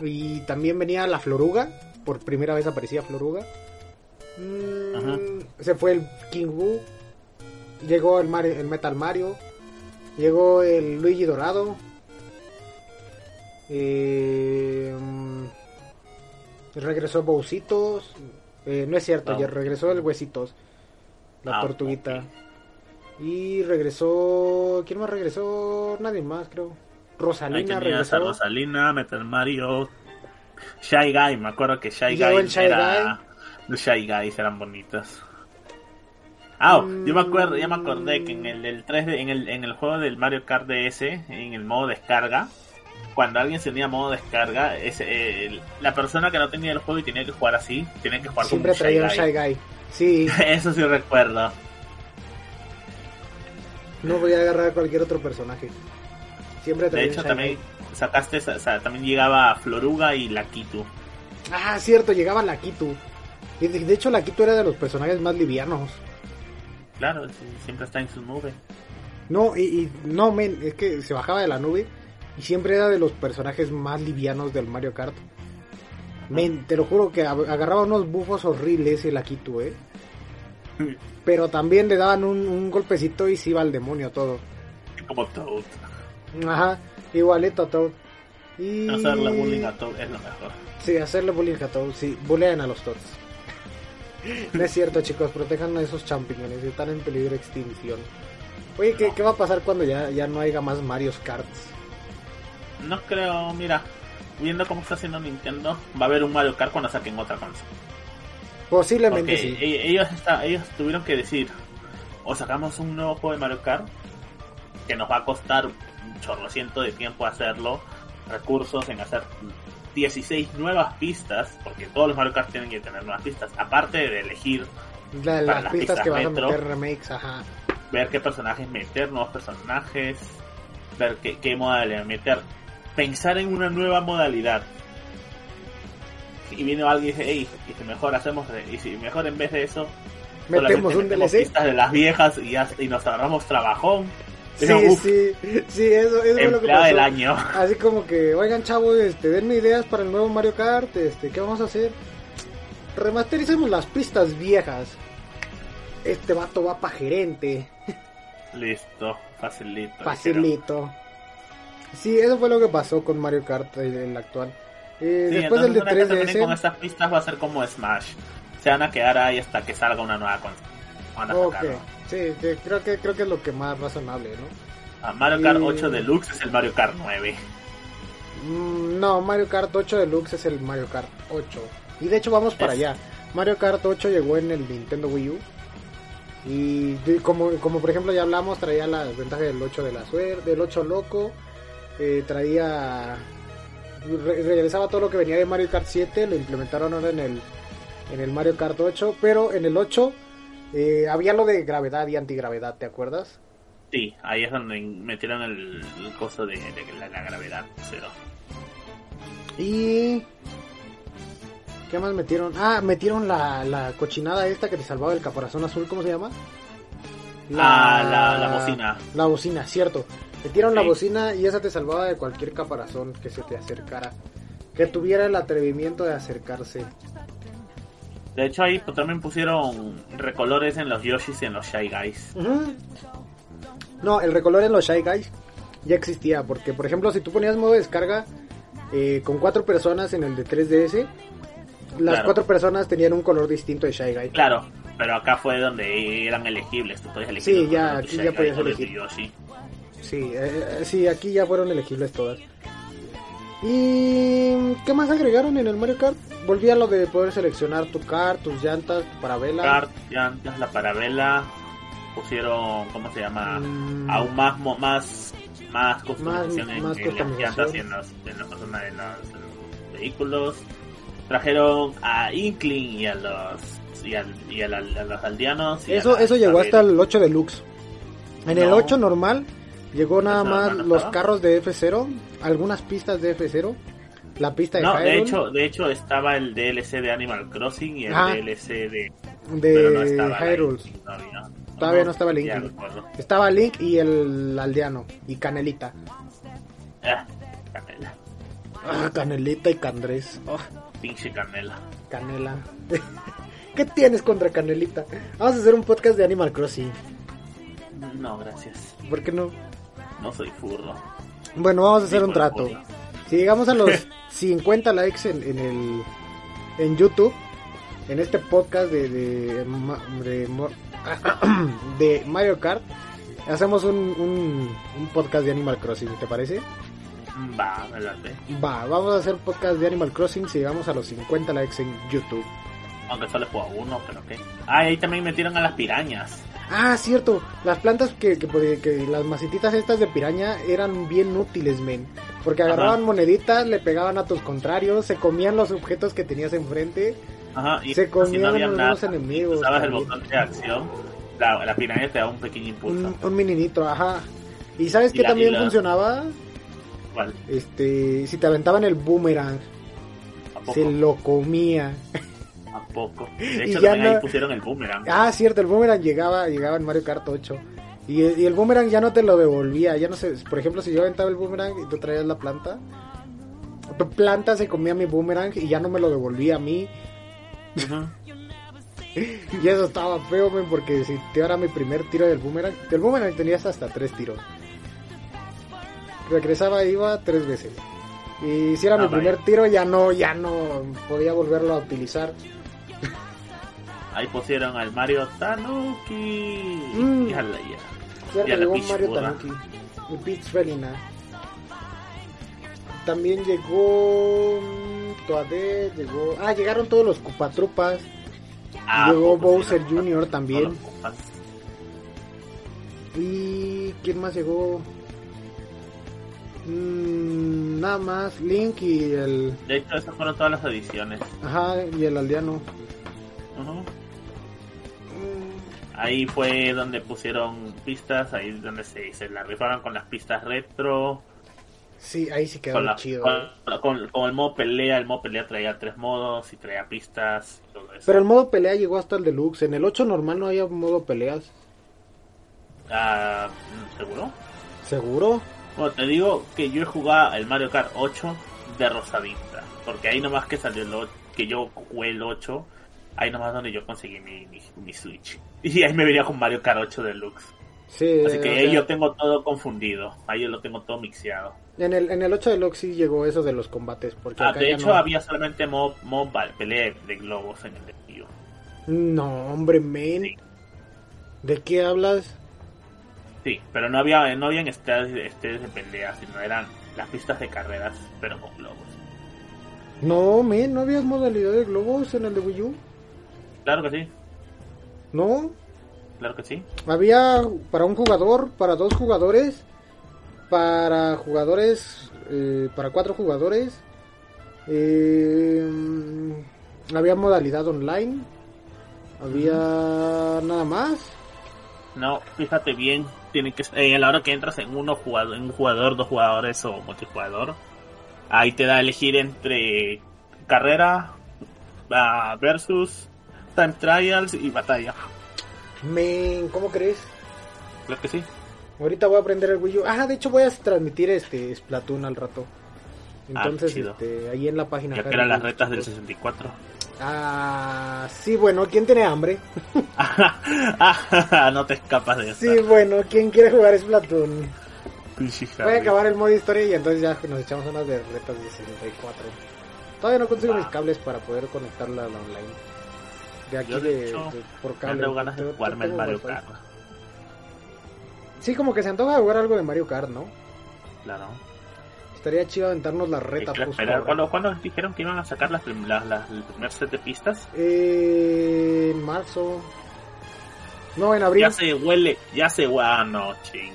Y también venía la Floruga. Por primera vez aparecía Floruga. Mm, se fue el King Boo. Llegó el, Mario, el Metal Mario. Llegó el Luigi Dorado. Eh, mm, regresó Bousitos. Eh, no es cierto, ya regresó el Huesitos. La ah, tortuguita. Y regresó. ¿Quién más regresó? Nadie más, creo. Rosalina regresó. Rosalina, Metal Mario, Shy Guy, me acuerdo que Shy Guy era... Los Shy Guys eran bonitos. Ah, yo me acuerdo, ya me acordé que en el, 3D, en el, en el juego del Mario Kart DS, en el modo descarga, cuando alguien se unía a modo descarga, ese, la persona que no tenía el juego y tenía que jugar así, tenía que jugar Siempre como un Shy Guy. Sí. (laughs) Eso sí recuerdo. No voy a agarrar cualquier otro personaje. Siempre De hecho, también sacaste, o sea, también llegaba Floruga y Lakitu. Ah, cierto, llegaba Lakitu. Y de, hecho, Lakitu era de los personajes más livianos. Claro, siempre está en su nube. No, y, no, men, es que se bajaba de la nube y siempre era de los personajes más livianos del Mario Kart. Men, te lo juro que agarraba unos bufos horribles el Lakitu, eh. Pero también le daban un, un golpecito y se iba al demonio todo. Como todo. Ajá, igualito a Toad. Y... Hacerle bullying a Toad es lo mejor. Sí, hacerle bullying a Toad, sí, bullean a los Toads. (laughs) no es cierto, chicos, protejan a esos champiñones, están en peligro de extinción. Oye, ¿qué, ¿qué va a pasar cuando ya, ya no haya más Mario Karts? No creo, mira, viendo cómo está haciendo Nintendo, va a haber un Mario Kart cuando saquen otra consola. Posiblemente sí. E-, ellos, está, ellos tuvieron que decir, o sacamos un nuevo juego de Mario Kart, que nos va a costar un chorrociento de tiempo hacerlo, recursos en hacer 16 nuevas pistas, porque todos los Mario Kart tienen que tener nuevas pistas, aparte de elegir las, pistas, que van a meter remakes, ajá. ver qué personajes meter, nuevos personajes, ver qué, qué modalidad meter, pensar en una nueva modalidad. Y viene alguien y dice, hey, y si mejor hacemos, y si mejor en vez de eso, metemos un DLC. pistas de las viejas y, y nos ahorramos trabajón Sí, sí, sí, eso, eso es lo que pasó. del año. (laughs) Así como que, oigan chavos, este, denme ideas para el nuevo Mario Kart, este, ¿qué vamos a hacer? Remastericemos las pistas viejas. Este vato va para gerente. Listo, facilito. Facilito. Sí, eso fue lo que pasó con Mario Kart, el, actual. Eh, después del de 3DS... con estas pistas va a ser como Smash. Se van a quedar ahí hasta que salga una nueva consola. Ok. Sí, creo que creo que es lo que más razonable, ¿no? Ah, Mario Kart 8 Deluxe es el Mario Kart 9. Mm, no, Mario Kart 8 Deluxe es el Mario Kart 8. Y de hecho vamos para allá. Mario Kart 8 llegó en el Nintendo Wii U. Y como, como por ejemplo ya hablamos, traía la ventaja del 8 de la suerte, del 8 loco. Eh, traía... regresaba todo lo que venía de Mario Kart 7, lo implementaron ahora en el, en el Mario Kart 8. Pero en el 8 eh, había lo de gravedad y antigravedad, ¿te acuerdas? Sí, ahí es donde metieron el, costo de, la, gravedad cero. Y... ¿Qué más metieron? Ah, metieron la, la cochinada esta que te salvaba el caparazón azul, ¿cómo se llama? La, ah, la, bocina. La bocina, cierto. Metieron la bocina y esa te salvaba de cualquier caparazón que se te acercara. Que tuviera el atrevimiento de acercarse. De hecho, ahí también pusieron recolores en los Yoshis y en los Shy Guys. No, el recolor en los Shy Guys ya existía, porque por ejemplo, si tú ponías modo descarga eh, con cuatro personas en el de 3DS, las Claro. cuatro personas tenían un color distinto de Shy Guy. Claro, pero acá fue donde eran elegibles. Tú podías elegir. Sí, el ya, de aquí ya podías de elegir. Yoshi. Sí, eh, sí, aquí ya fueron elegibles todas. ¿Y qué más agregaron en el Mario Kart? Volví a lo de poder seleccionar tu car, tus llantas, tu parabela. Kart, llantas, la parabela. Pusieron, ¿cómo se llama? Mm. Aún más, mo- más, más customización en, más en las llantas y en los, en los, en los vehículos. Trajeron a Inkling y a los y, al- y a, la- a los aldeanos. y a Eso, la eso llegó hasta el 8 Deluxe. En el No. 8 normal llegó nada ¿Eso más no los carros de F0, algunas pistas de F0, la pista de No, de Hyrule, hecho, de hecho estaba el DLC de Animal Crossing y el Ah. DLC de de pero no estaba la Hyrule. Todavía. Todavía no estaba recuerdo. Estaba Link y el aldeano y Canelita. Ah, canela. Ah, Canelita y Candrés. Ah, Pinche canela. Canela. (laughs) ¿Qué tienes contra Canelita? Vamos a hacer un podcast de Animal Crossing. No, gracias. ¿Por qué no? No soy furro. Bueno, vamos a hacer Sí, un trato. Si llegamos a los (laughs) 50 likes en, en el en YouTube, en este podcast de de, (clears throat) de, Mario Kart, hacemos un, un, un podcast de Animal Crossing, ¿te parece? Va, me late. Va, vamos a hacer podcast de Animal Crossing si llegamos a los 50 likes en YouTube. Aunque solo juego uno, pero qué. Ah, y ahí también metieron a las pirañas. Ah, cierto, las plantas que, que, que las macetitas estas de piraña eran bien útiles, men. Porque Ajá. agarraban moneditas, le pegaban a tus contrarios, se comían los objetos que tenías enfrente. Ajá, y Se si comían no había los nada, enemigos usabas el botón de acción, la, la piraña te da un pequeño impulso. Un, un mininito, ajá. ¿Y sabes qué también la- funcionaba? ¿Cuál? Este, si te aventaban el boomerang, se lo comía. ¿A poco? De Y hecho, ya también ahí no- pusieron el boomerang. Ah, cierto, el boomerang llegaba, llegaba en Mario Kart 8. Y, y el boomerang ya no te lo devolvía, ya no sé, por ejemplo, si yo aventaba el boomerang y tú traías la planta, tu planta se comía mi boomerang y ya no me lo devolvía a mí. (laughs) Y eso estaba feo, men, porque si te era mi primer tiro del boomerang, del boomerang tenías hasta tres tiros. Regresaba iba tres veces. Y si era Ah, mi vaya. primer tiro, ya no, ya no podía volverlo a utilizar. Ahí pusieron al Mario Tanuki. Mm. La- Y a la llegó Peach Mario Burra. Tanuki. Y Peach. También llegó mm, Toadette, llegó... Ah, llegaron todos los Cupatrupas. Ah, llegó Bowser Jr. también. ¿Y quién más llegó? Mm, nada más, Link y el... De hecho, esas fueron todas las ediciones. Ajá, y el aldeano. Mm, Ahí fue donde pusieron pistas, ahí donde se, se la rifaron con las pistas retro, Sí, ahí sí quedó con, la- chido. con, con- con el modo pelea, el modo pelea traía tres modos y traía pistas y todo eso. Pero el modo pelea llegó hasta el deluxe. En el 8 normal no había modo peleas. Ah, ¿Seguro? ¿Seguro? Bueno, te digo que yo he jugado el Mario Kart 8 de rosadita, porque ahí nomás que salió el 8, que yo jugué el 8, ahí nomás donde yo conseguí mi, mi, mi Switch. (laughs) Y ahí me venía con Mario Kart 8 Deluxe. Sí. Así que sea, ahí yo tengo todo confundido, ahí yo lo tengo todo mixeado. en, el, en el 8 deluxe sí llegó eso de los combates. Porque Ah, acá de hecho no. había solamente ba- pelea de globos en el de Wii U. No, hombre, men. Sí. ¿De qué hablas? Sí, pero no había no habían estados de pelea, sino eran las pistas de carreras, pero con globos. No, men, no había modalidad de globos en el de Wii U. Claro que sí, No, claro que sí. había para un jugador, para dos jugadores, para jugadores, eh, para cuatro jugadores. eh, había modalidad online. Había nada más. No, fíjate bien, tiene que eh, a la hora que entras en uno jugador, en un jugador, dos jugadores o multijugador, ahí te da a elegir entre carrera ah, versus time trials y batalla. Men, ¿cómo crees? Claro que sí. Ahorita voy a aprender el Wii U. Ah, de hecho voy a transmitir este Splatoon al rato. Ah, Entonces, este, ahí en la página. Ya que eran las retas del chicos. 64. Ah, sí, bueno, ¿quién tiene hambre? (laughs) no te escapas de eso. Sí, bueno, ¿quién quiere jugar Splatoon? Voy a acabar el modo historia y entonces ya nos echamos unas de retas de 64. Todavía no consigo Ah. mis cables para poder conectarla a la online. De aquí Yo, de, de hecho, de- por Me cable. tengo ganas de jugarme el Mario. Kart. Sí, como que se antoja jugar algo de Mario Kart, ¿no? Claro. Estaría chido aventarnos la reta. que esperar. ahora. ¿Cuándo, cuándo dijeron que iban a sacar las, las, las- el primer set de pistas? Eh, en marzo. No, en abril. Ya se huele, ya se huele. Ah, no, ching.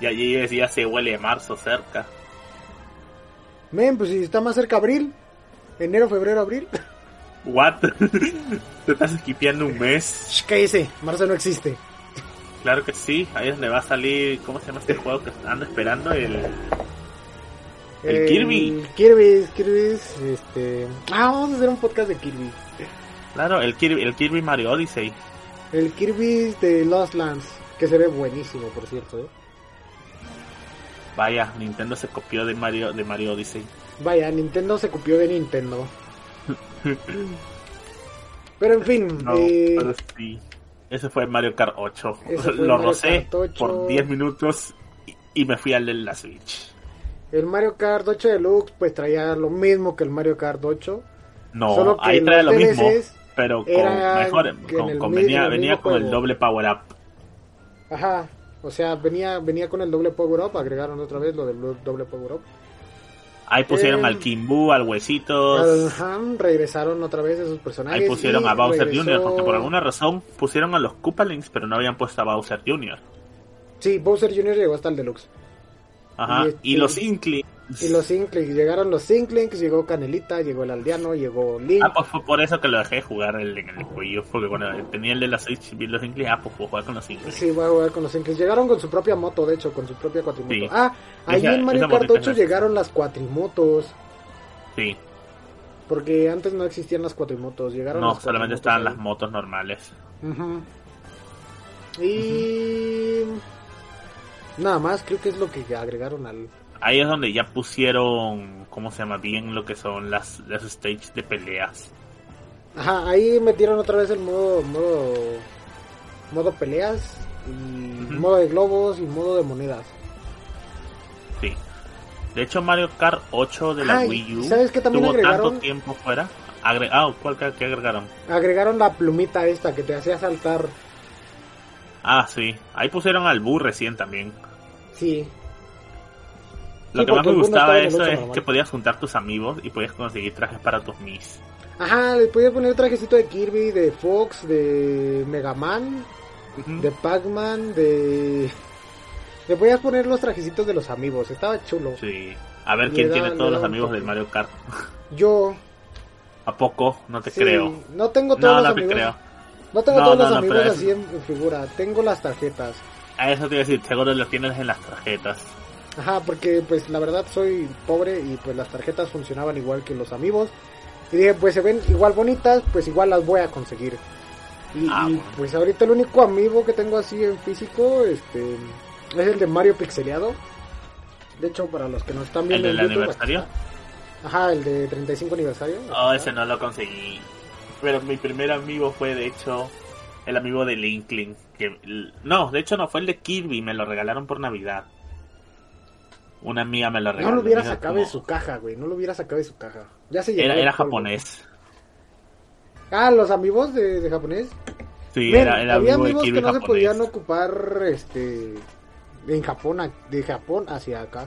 Ya, ya, ya se huele marzo cerca. Men, pues si está más cerca abril. Enero, febrero, abril. (laughs) ¿What? (laughs) Te estás esquipeando un mes. Shh, Cállese, marzo no existe. Claro que sí. Ahí es donde va a salir. ¿Cómo se llama este juego que ando esperando? El. El Kirby. Kirby, Kirby, este... Ah, vamos a hacer un podcast de Kirby. Claro, el Kirby, el Kirby Mario Odyssey. El Kirby de Lost Lands, que se ve buenísimo, por cierto, ¿eh? Vaya, Nintendo se copió de Mario, de Mario Odyssey. Vaya, Nintendo se copió de Nintendo. (laughs) Pero en fin, No, eh, pero sí. Ese fue Mario Kart 8. Ese (laughs) fue Lo rocé Kart 8. por 10 minutos y, me fui al de la Switch. el Mario Kart 8 Deluxe pues traía lo mismo que el Mario Kart 8. No, Solo que ahí trae lo mismo, pero con mejor, con- venía, venía con el doble power up. Ajá, o sea, venía venía con el doble Power Up, agregaron otra vez lo del doble Power Up. Ahí pusieron Eh, al Kimbu, al Huesitos. Ajá, regresaron otra vez esos personajes. Ahí pusieron a Bowser regresó- Jr. Porque por alguna razón pusieron a los Koopalings, pero no habían puesto a Bowser Jr. Sí, Bowser Jr. llegó hasta el Deluxe. Ajá. Y Y, este- los Inklings. Y los Inklings, llegaron los Inklings, llegó Canelita, llegó el aldeano, llegó Link. Ah, pues fue por eso que lo dejé jugar el, en el U, Porque cuando tenía el de la Switch vi los Inklings, ah, pues puedo jugar con los Inklings. Sí, voy a jugar con los Inklings. Llegaron con su propia moto, de hecho, con su propia cuatrimoto. Sí. Ah, ahí Esa- en Mario Kart motito 8 es- llegaron las cuatrimotos. Sí. Porque antes no existían las cuatrimotos. Llegaron No, las solamente estaban ahí. las motos normales. Ujú. Y. Nada más, creo que es lo que agregaron al. Ahí es donde ya pusieron, ¿cómo se llama? Bien lo que son las, las stages de peleas. Ajá, ahí metieron otra vez el modo. modo. modo peleas. Y modo de globos y modo de monedas. Sí. De hecho, Mario Kart 8 de la Ay, Wii U ¿sabes qué también tuvo agregaron? tanto tiempo fuera. Agre ah, ¿cuál que que agregaron? Agregaron la plumita esta que te hacía saltar. Ah, sí. Ahí pusieron al Boo recién también. Sí. Lo Sí, que más me gustaba de eso es normal. que podías juntar tus amigos y podías conseguir trajes para tus Mis. Ajá, le podías poner trajecito de Kirby, de Fox, de Mega Man, de Pac-Man, de... Le podías poner los trajecitos de los amigos, estaba chulo. Sí. A ver quién da- tiene todos los amigos del Mario Kart. Yo... ¿A poco? No te sí, creo. No tengo todos No, los no te amigos. creo. No tengo No, todos no, los no, amigos así en, en figura. Tengo las tarjetas. A eso te iba a decir, seguro lo tienes en las tarjetas. Ajá, porque pues la verdad soy pobre y pues las tarjetas funcionaban igual que los amigos. Y dije, pues se ven igual bonitas, pues igual las voy a conseguir. Y, Ah, y, pues ahorita el único amigo que tengo así en físico, este, es el de Mario Pixeleado. De hecho, para los que nos están ¿El viendo del en YouTube, aniversario? Ajá, el de 35 aniversario. Oh, ese no lo conseguí. Pero mi primer amigo fue, de hecho, el amigo de Linkling. Que, no, de hecho no, fue el de Kirby. Me lo regalaron por Navidad. Una amiga me lo regaló. No lo hubiera sacado de su caja, güey. No lo hubiera sacado de su caja. Ya se Era, de era japonés. Ah, los amigos de, de japonés. Sí, era, era había amigo de amigos Kirby que no se podían ocupar este en Japón de Japón hacia acá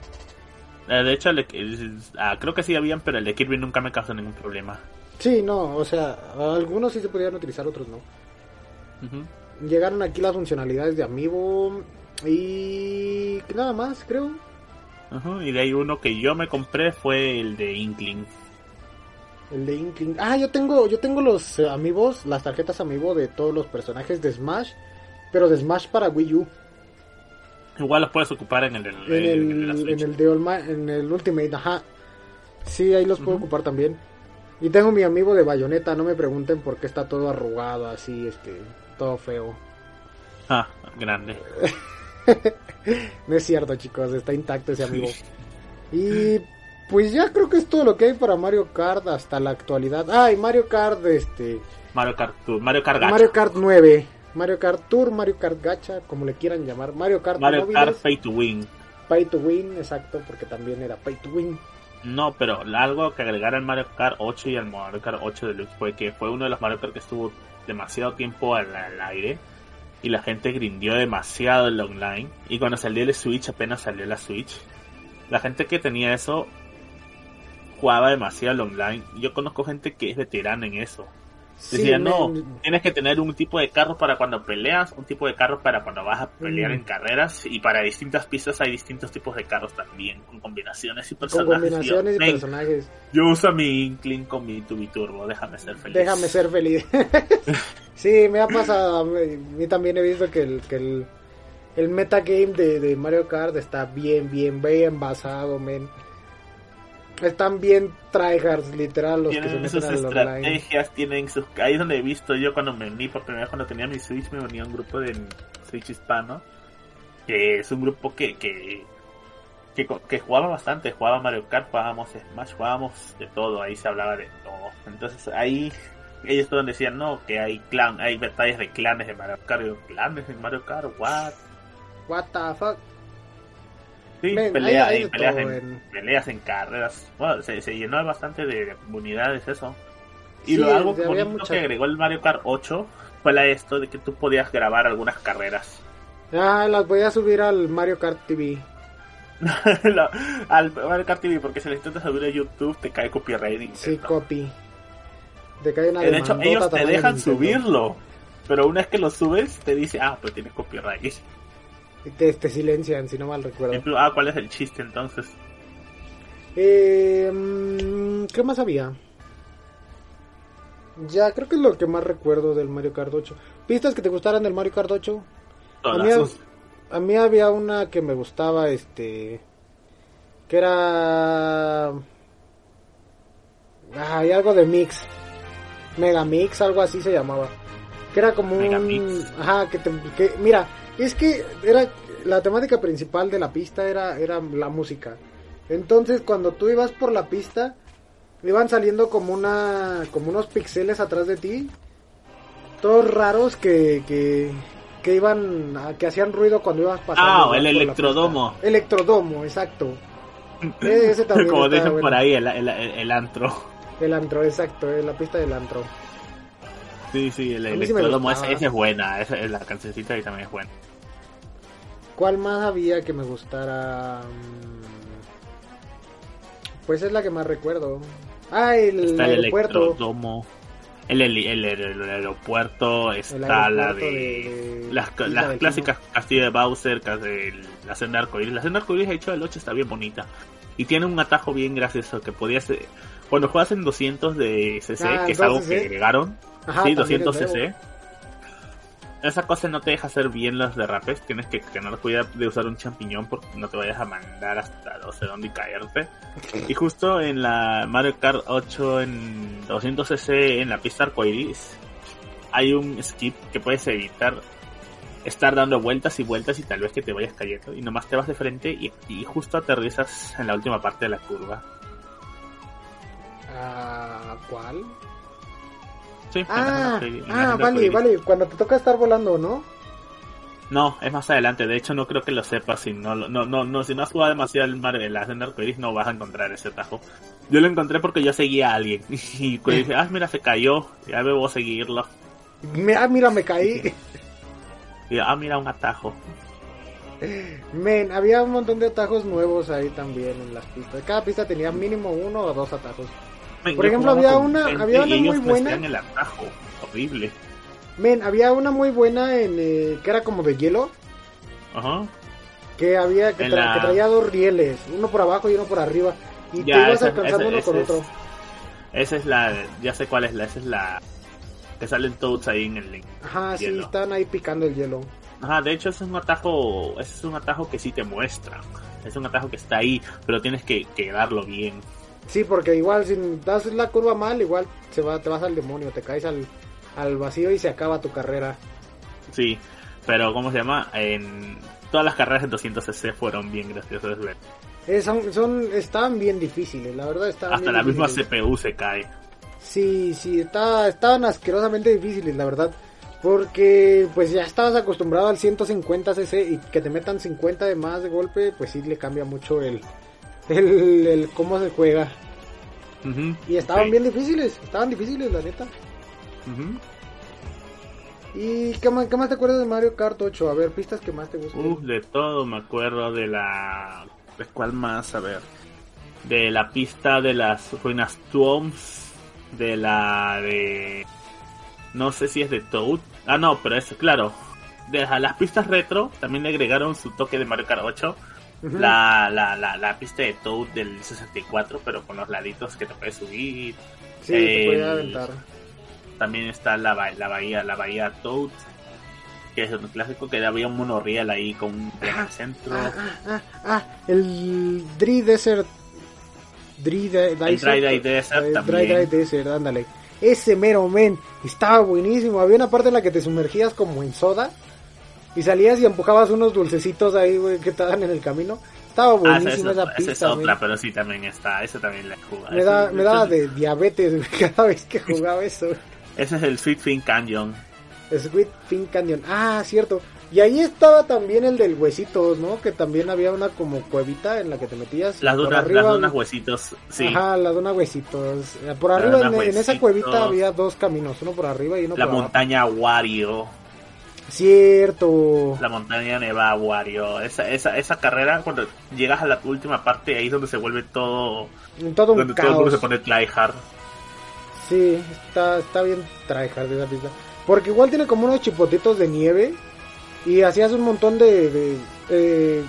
Eh, De hecho, el de- el- ah, creo que sí habían, pero el de Kirby nunca me causó ningún problema. Sí no o sea algunos sí se podían utilizar otros no. Llegaron aquí las funcionalidades de Amiibo y nada más creo. Y de ahí uno que yo me compré fue el de Inkling. el de Inkling. Ah yo tengo yo tengo los eh, Amiibos las tarjetas Amiibo de todos los personajes de Smash pero de Smash para Wii U. Igual los puedes ocupar en el, en el, el, en la en el de Olma- en el Ultimate ajá. Sí ahí los puedo ocupar también y tengo mi amigo de Bayonetta no me pregunten por qué está todo arrugado así este todo feo Ah, grande. (laughs) no es cierto chicos está intacto ese amigo y pues ya creo que es todo lo que hay para Mario Kart hasta la actualidad. Ah, y Mario Kart, este... Mario Kart Tour, Mario Kart Gacha. Mario Kart 9. Mario Kart Tour, Mario Kart Gacha, como le quieran llamar. Mario Kart Mario móviles, Kart Pay to Win. Pay to Win, exacto, porque también era Pay to Win. No, pero algo que agregar al Mario Kart 8 y al Mario Kart 8 Deluxe fue que fue uno de los Mario Kart que estuvo demasiado tiempo al, al aire y la gente grindió demasiado el online. Y cuando salió el Switch, apenas salió la Switch, la gente que tenía eso jugaba demasiado el online. Yo conozco gente que es veterana en eso. Decía, Sí, no, tienes que tener un tipo de carro para cuando peleas, un tipo de carro para cuando vas a pelear Mm. en carreras, y para distintas pistas hay distintos tipos de carros también, con combinaciones y con personajes. combinaciones y Yo, "Men, personajes. yo uso mi Inkling con mi Tubiturbo, déjame ser feliz. Déjame ser feliz. (laughs) sí, me ha pasado. A mí, a mí también he visto que el, que el, el metagame de, de Mario Kart está bien, bien, bien basado, men. Están bien tryhards, literal, los que se Tienen meten sus online. estrategias, tienen sus... Ahí es donde he visto yo cuando me uní por primera vez, cuando tenía mi Switch, me uní a un grupo de Switch hispano, que es un grupo que, que, que, que jugaba bastante, jugaba Mario Kart, jugábamos Smash, jugábamos de todo, ahí se hablaba de todo. Entonces ahí ellos todos decían, no, que hay clan, hay batallas de clanes de Mario Kart, y yo, clanes en Mario Kart, what? What the fuck. Sí, pelea- hay- hay peleas, en, en- peleas en carreras. Bueno, se, se llenó bastante de, de comunidades eso. Y Sí, lo algo bonito mucha- que agregó el Mario Kart 8 fue la esto de que tú podías grabar algunas carreras. Ah, las voy a subir al Mario Kart TV. (laughs) Al Mario Kart TV, porque si lo intentas subir a YouTube te cae copyright. Sí, copy. Te cae una de hecho, ellos te dejan subirlo. Pero una vez que lo subes, te dice, ah, pues tienes copyright. Te, te silencian, si no mal recuerdo. Ah, ¿cuál es el chiste entonces? Eh, mm, ¿Qué más había? Ya, creo que es lo que más recuerdo del Mario Kart 8. ¿Pistas que te gustaran del Mario Kart 8? A mí, a mí había una que me gustaba, este... Que era... Ah, hay algo de Mix. Mega Mix, algo así se llamaba. Que era como Mega un... Ajá, que, te- que- Mira, es que era... La temática principal de la pista era, era la música. Entonces, cuando tú ibas por la pista, iban saliendo como una... Como unos pixeles atrás de ti. Todos raros que... que que iban a- que hacían ruido cuando ibas pasando Ah, el electrodomo. electrodomo exacto E- ese también (laughs) Como está dicen bueno. por ahí, el, el, el- antro. el antro exacto eh, la pista del antro Sí, sí, el sí electrodomo, esa, gustaba. esa es buena, esa, la cancioncita ahí también es buena. Cuál más había que me gustara Mm, pues es la que más recuerdo ah el, Está el aeropuerto el, el, el- el aeropuerto, está la de... de- de las las clásicas castillo de Bowser, la senda arcoíris. La senda arcoíris, de hecho, del 8 está bien bonita. Y tiene un atajo bien gracioso que podías... eh, Cuando juegas en 200 de CC, Ah, que es algo 200 que agregaron, Ajá, sí, también 200 es nuevo. CC. Esa cosa no te deja hacer bien los derrapes. Tienes que tener cuidado de usar un champiñón porque no te vayas a mandar hasta no sé dónde caerte. Y justo en la Mario Kart 8 en 200cc en la pista arcoiris hay un skip que puedes evitar estar dando vueltas y vueltas y tal vez que te vayas cayendo y nomás te vas de frente y, y justo aterrizas en la última parte de la curva. ah cuál Sí, ah, ah vale vale cuando te toca estar volando no No, es más adelante. De hecho, no creo que lo sepas. Si no, no, no, no, si no has jugado demasiado el senda arcoíris, no vas a encontrar ese atajo. Yo lo encontré porque yo seguía a alguien. (laughs) Y cuando dije, ah, mira, se cayó. Ya a seguirlo. Me- ah mira me caí (laughs) Y ah, mira, un atajo. Men, había un montón de atajos nuevos ahí también en las pistas. Cada pista tenía mínimo uno o dos atajos. Por ejemplo, había una- había una muy buena. hacían el atajo. Horrible. Men, había una muy buena en eh, que era como de hielo, Ajá. que había que, En tra- la- que traía dos rieles, uno por abajo y uno por arriba, y Ya, te ibas esa- alcanzando esa- uno con otro. es- Esa es la, ya sé cuál es la, esa es la que salen toads ahí en el link. Ajá, sí, hielo. estaban ahí picando el hielo. Ajá, de hecho ese es un atajo, ese es un atajo que sí te muestra. Es un atajo que está ahí, pero tienes que, que darlo bien. Sí, porque igual si das la curva mal, igual se va, te vas al demonio, te caes al, al vacío y se acaba tu carrera. Sí, pero ¿cómo se llama? En todas las carreras en 200cc fueron bien graciosas. Eh, son, son, estaban bien difíciles, la verdad estaban Hasta bien la misma. CPU se cae. Sí, sí, está, estaban asquerosamente difíciles, la verdad. Porque pues ya estabas acostumbrado al 150 cc y que te metan 50 de más de golpe, pues sí le cambia mucho el, el, el cómo se juega. Y estaban Sí. bien difíciles, estaban difíciles, la neta. ¿Y qué más, qué más te acuerdas de Mario Kart 8? A ver, pistas que más te gustan. Uf, de todo me acuerdo de la... ¿De cuál más? A ver. De la pista de las ruinas Tombs. De la de... No sé si es de Toad. Ah, no, pero es claro. De las pistas retro también le agregaron su toque de Mario Kart 8. La, la, la, la pista de Toad del 64, pero con los laditos que te puedes subir. sí, te el- podía aventar. También está la, la bahía, la bahía Toad, que es un clásico que había un monorriel ahí con un tren al centro. Ah, ah, ah, ah, el Dry Desert. Dry de- El. Dry Dry Desert Eh, también. Dry Dry Desert, ándale. Ese mero men, estaba buenísimo. Había una parte en la que te sumergías como en soda y salías y empujabas unos dulcecitos ahí, güey, que estaban en el camino. Estaba Ah, buenísima esa esa pista. es otra, pero sí también está. Esa también la jugaba. Me, da, me daba de diabetes güey, (laughs) cada vez que jugaba eso. Ese es el Sweet Fin Canyon. Sweet Fin Canyon. Ah, cierto. Y ahí estaba también el del huesitos, ¿no? Que también había una como cuevita en la que te metías. Las dunas, arriba- las dunas huesitos. Sí. Ajá, la duna huesitos. Por La arriba, en, en esa cuevita había dos caminos, uno por arriba y uno La por abajo. montaña Wario. Cierto. La montaña Nevada Wario. Esa, esa, esa carrera, cuando llegas a la última parte, ahí es donde se vuelve todo. Todo un donde todo el mundo caos. se pone tryhard. Sí, está, está bien tryhard esa pista. Porque igual tiene como unos chipotitos de nieve. Y hacías un montón de... de eh,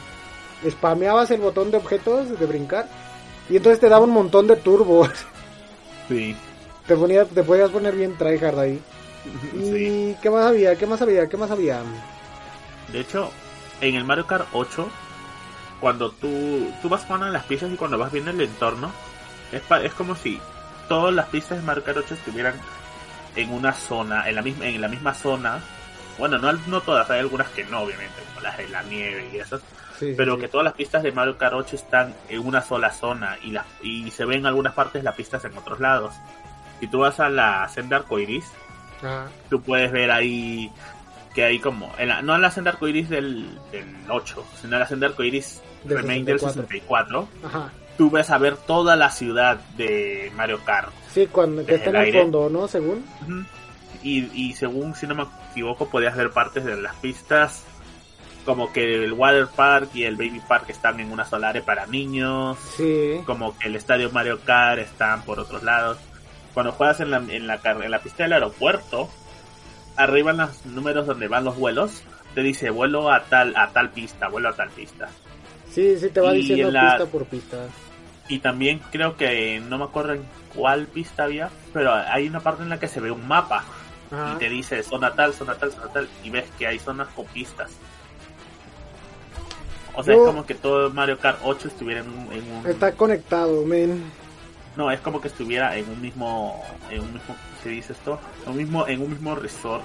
spameabas el botón de objetos, de brincar. Y entonces te daba un montón de turbos. Sí. te, ponía, te podías poner bien tryhard ahí. (laughs) ¿Y qué más había? ¿Qué más había? ¿Qué más había? De hecho, en el Mario Kart 8, cuando tú, tú vas jugando en las pistas y cuando vas viendo el entorno, es, pa- es como si todas las pistas de Mario Kart 8 estuvieran en una zona, en la misma, en la misma zona. Bueno, no, no todas, hay algunas que no, obviamente, como las de la nieve y esas. Sí, pero sí. que todas las pistas de Mario Kart 8 están en una sola zona y, las y se ven en algunas partes las pistas en otros lados. Si tú vas a la senda arcoiris, Ah, tú puedes ver ahí que hay como, en la- no en la senda arcoiris del, del 8, sino en la senda arcoiris Del remake del 64. 64, ajá. tú ves a ver toda la ciudad de Mario Kart. Sí, cuando que está en el aire. fondo, ¿no? Según. Y, y según, si no me equivoco, podías ver partes de las pistas, como que el Water Park y el Baby Park están en una sola área para niños, Sí. como que el estadio Mario Kart están por otros lados. Cuando juegas en la, en la, car- en la pista del aeropuerto, arriba en los números donde van los vuelos, te dice vuelo a tal, a tal pista, vuelo a tal pista. Sí, sí, te va Y diciendo la- pista por pista. Y también creo que, no me acuerdo en cuál pista había, pero hay una parte en la que se ve un mapa Ajá. y te dice zona tal, zona tal, zona tal, y ves que hay zonas con pistas. O sea, Yo- es como que todo Mario Kart 8 estuviera en un, en un- Está conectado, men. No, es como que estuviera en un mismo... En un mismo ¿qué se dice esto? En un mismo, en un mismo resort.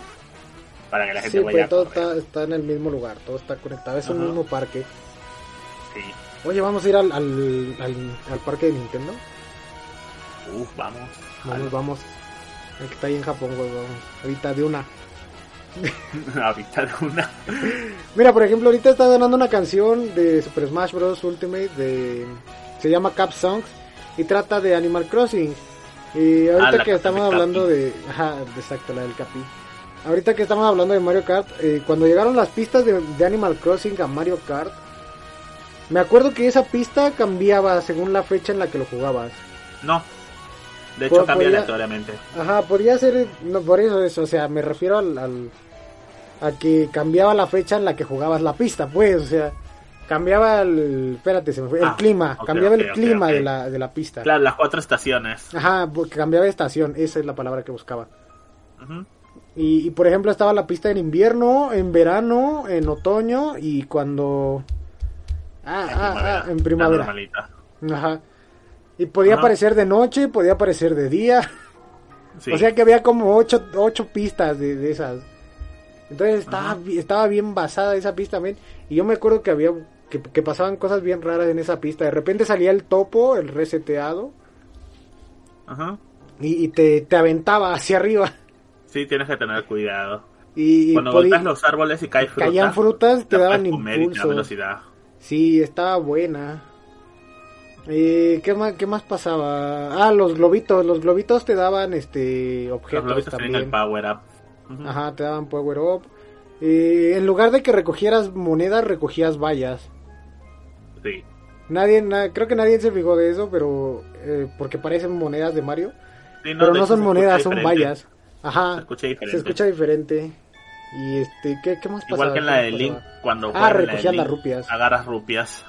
Para que la gente Sí, vaya pues todo está, está en el mismo lugar, todo está conectado, es un mismo parque. Sí. Oye, vamos a ir al, al, al, al parque de Nintendo. Uf, vamos. Vamos, vamos. El que está ahí en Japón, güey, vamos. Ahorita de una. (laughs) Ahorita de una... Mira, por ejemplo, ahorita está sonando una canción de Super Smash Bros. Ultimate de... Se llama Cap Songs y trata de Animal Crossing. Y ahorita Ah, que estamos hablando de... Ajá, exacto, la del Capi. Ahorita que estamos hablando de Mario Kart, eh, cuando llegaron las pistas de, de Animal Crossing a Mario Kart, me acuerdo que esa pista cambiaba según la fecha en la que lo jugabas. No. De hecho, Por- cambia podía- aleatoriamente. Ajá, podría ser, no, por eso es, o sea, me refiero al, al- a que cambiaba la fecha en la que jugabas la pista, pues, o sea, cambiaba el, espérate, se me fue, el Ah, clima, cambiaba el clima de la de la pista. Claro, las cuatro estaciones. Ajá, porque cambiaba de estación, esa es la palabra que buscaba. Ujú. Y, y, por ejemplo estaba la pista en invierno, en verano, en otoño y cuando ah, En ah, primavera. ah, en primavera. Ajá. Y podía Ajá. aparecer de noche, podía aparecer de día. Sí. O sea que había como ocho, ocho pistas de, de esas. Entonces estaba, Ajá. estaba bien basada esa pista, men. Y yo me acuerdo que había que, que pasaban cosas bien raras en esa pista. De repente salía el topo, el reseteado, Ajá. y, y te, te aventaba hacia arriba. Sí, tienes que tener cuidado. Y Cuando golpeas los árboles y cae fruta, caían frutas, te daban impulso. velocidad. Sí, estaba buena. Eh, ¿qué, más, ¿Qué más pasaba? Ah, los globitos. Los globitos te daban este Los objetos globitos tienen también. el power up. Ajá, te daban power up. Eh, en lugar de que recogieras monedas, recogías vallas. Sí. Nadie, na- creo que nadie se fijó de eso, pero eh, porque parecen monedas de Mario, Sí, pero no son monedas, son vallas. Ajá, Se escucha se diferente. escucha diferente. Y este, ¿qué, qué más pasaba? Igual que en la ¿Qué de Link, pasaba? cuando Ah, en la recogías las rupias. Agarras rupias.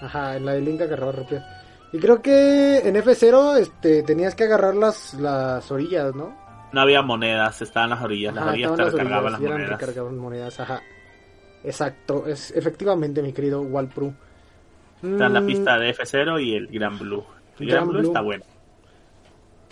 Ajá, en la de Link agarraba rupias. Y creo que en F0 este, tenías que agarrar las, las orillas, ¿no? No había monedas, estaban las orillas. Las Ajá, orillas te las recargaban orillas las monedas. recargaban monedas, ajá. Exacto, es efectivamente mi querido Walpru. Está la Mm, pista de F0 y el Gran Blue. El Gran Gran Blue, Blue. está bueno.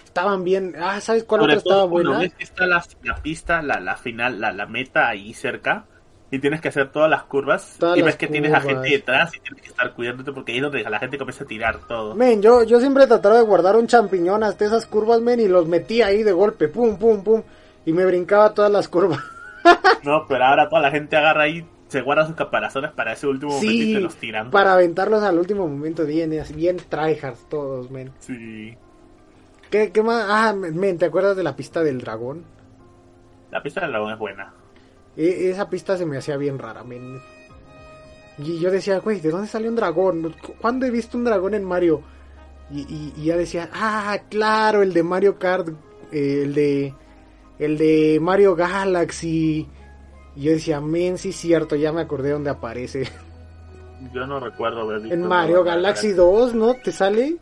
Estaban bien. Ah, ¿sabes cuál Sobre otra estaba todo cuando buena? ves que está la, la pista, la, la final, la, la meta ahí cerca. Y tienes que hacer todas las curvas. Todas y ves que tienes a gente detrás y tienes que estar cuidándote porque ahí es donde la gente comienza a tirar todo. Men, yo, yo siempre trataba de guardar un champiñón hasta esas curvas, men, y los metía ahí de golpe, pum, pum, pum, y me brincaba todas las curvas. (laughs) No, pero ahora toda la gente agarra ahí, se guarda sus caparazones para ese último momento y Sí, te los tiran. para aventarlos al último momento, bien, bien tryhards todos, men. Sí. ¿Qué, qué más? Ah, men, ¿te acuerdas de la pista del dragón? La pista del dragón es buena. E- esa pista se me hacía bien rara, men. Y yo decía, güey, ¿de dónde salió un dragón? ¿Cu- ¿Cuándo he visto un dragón en Mario? Y, y- y ya decía, ah, claro, el de Mario Kart, eh, el de el de Mario Galaxy. Y yo decía, men, sí cierto, ya me acordé dónde aparece. Yo no recuerdo haber visto. En Mario Galaxy 2, ¿no? ¿Te sale?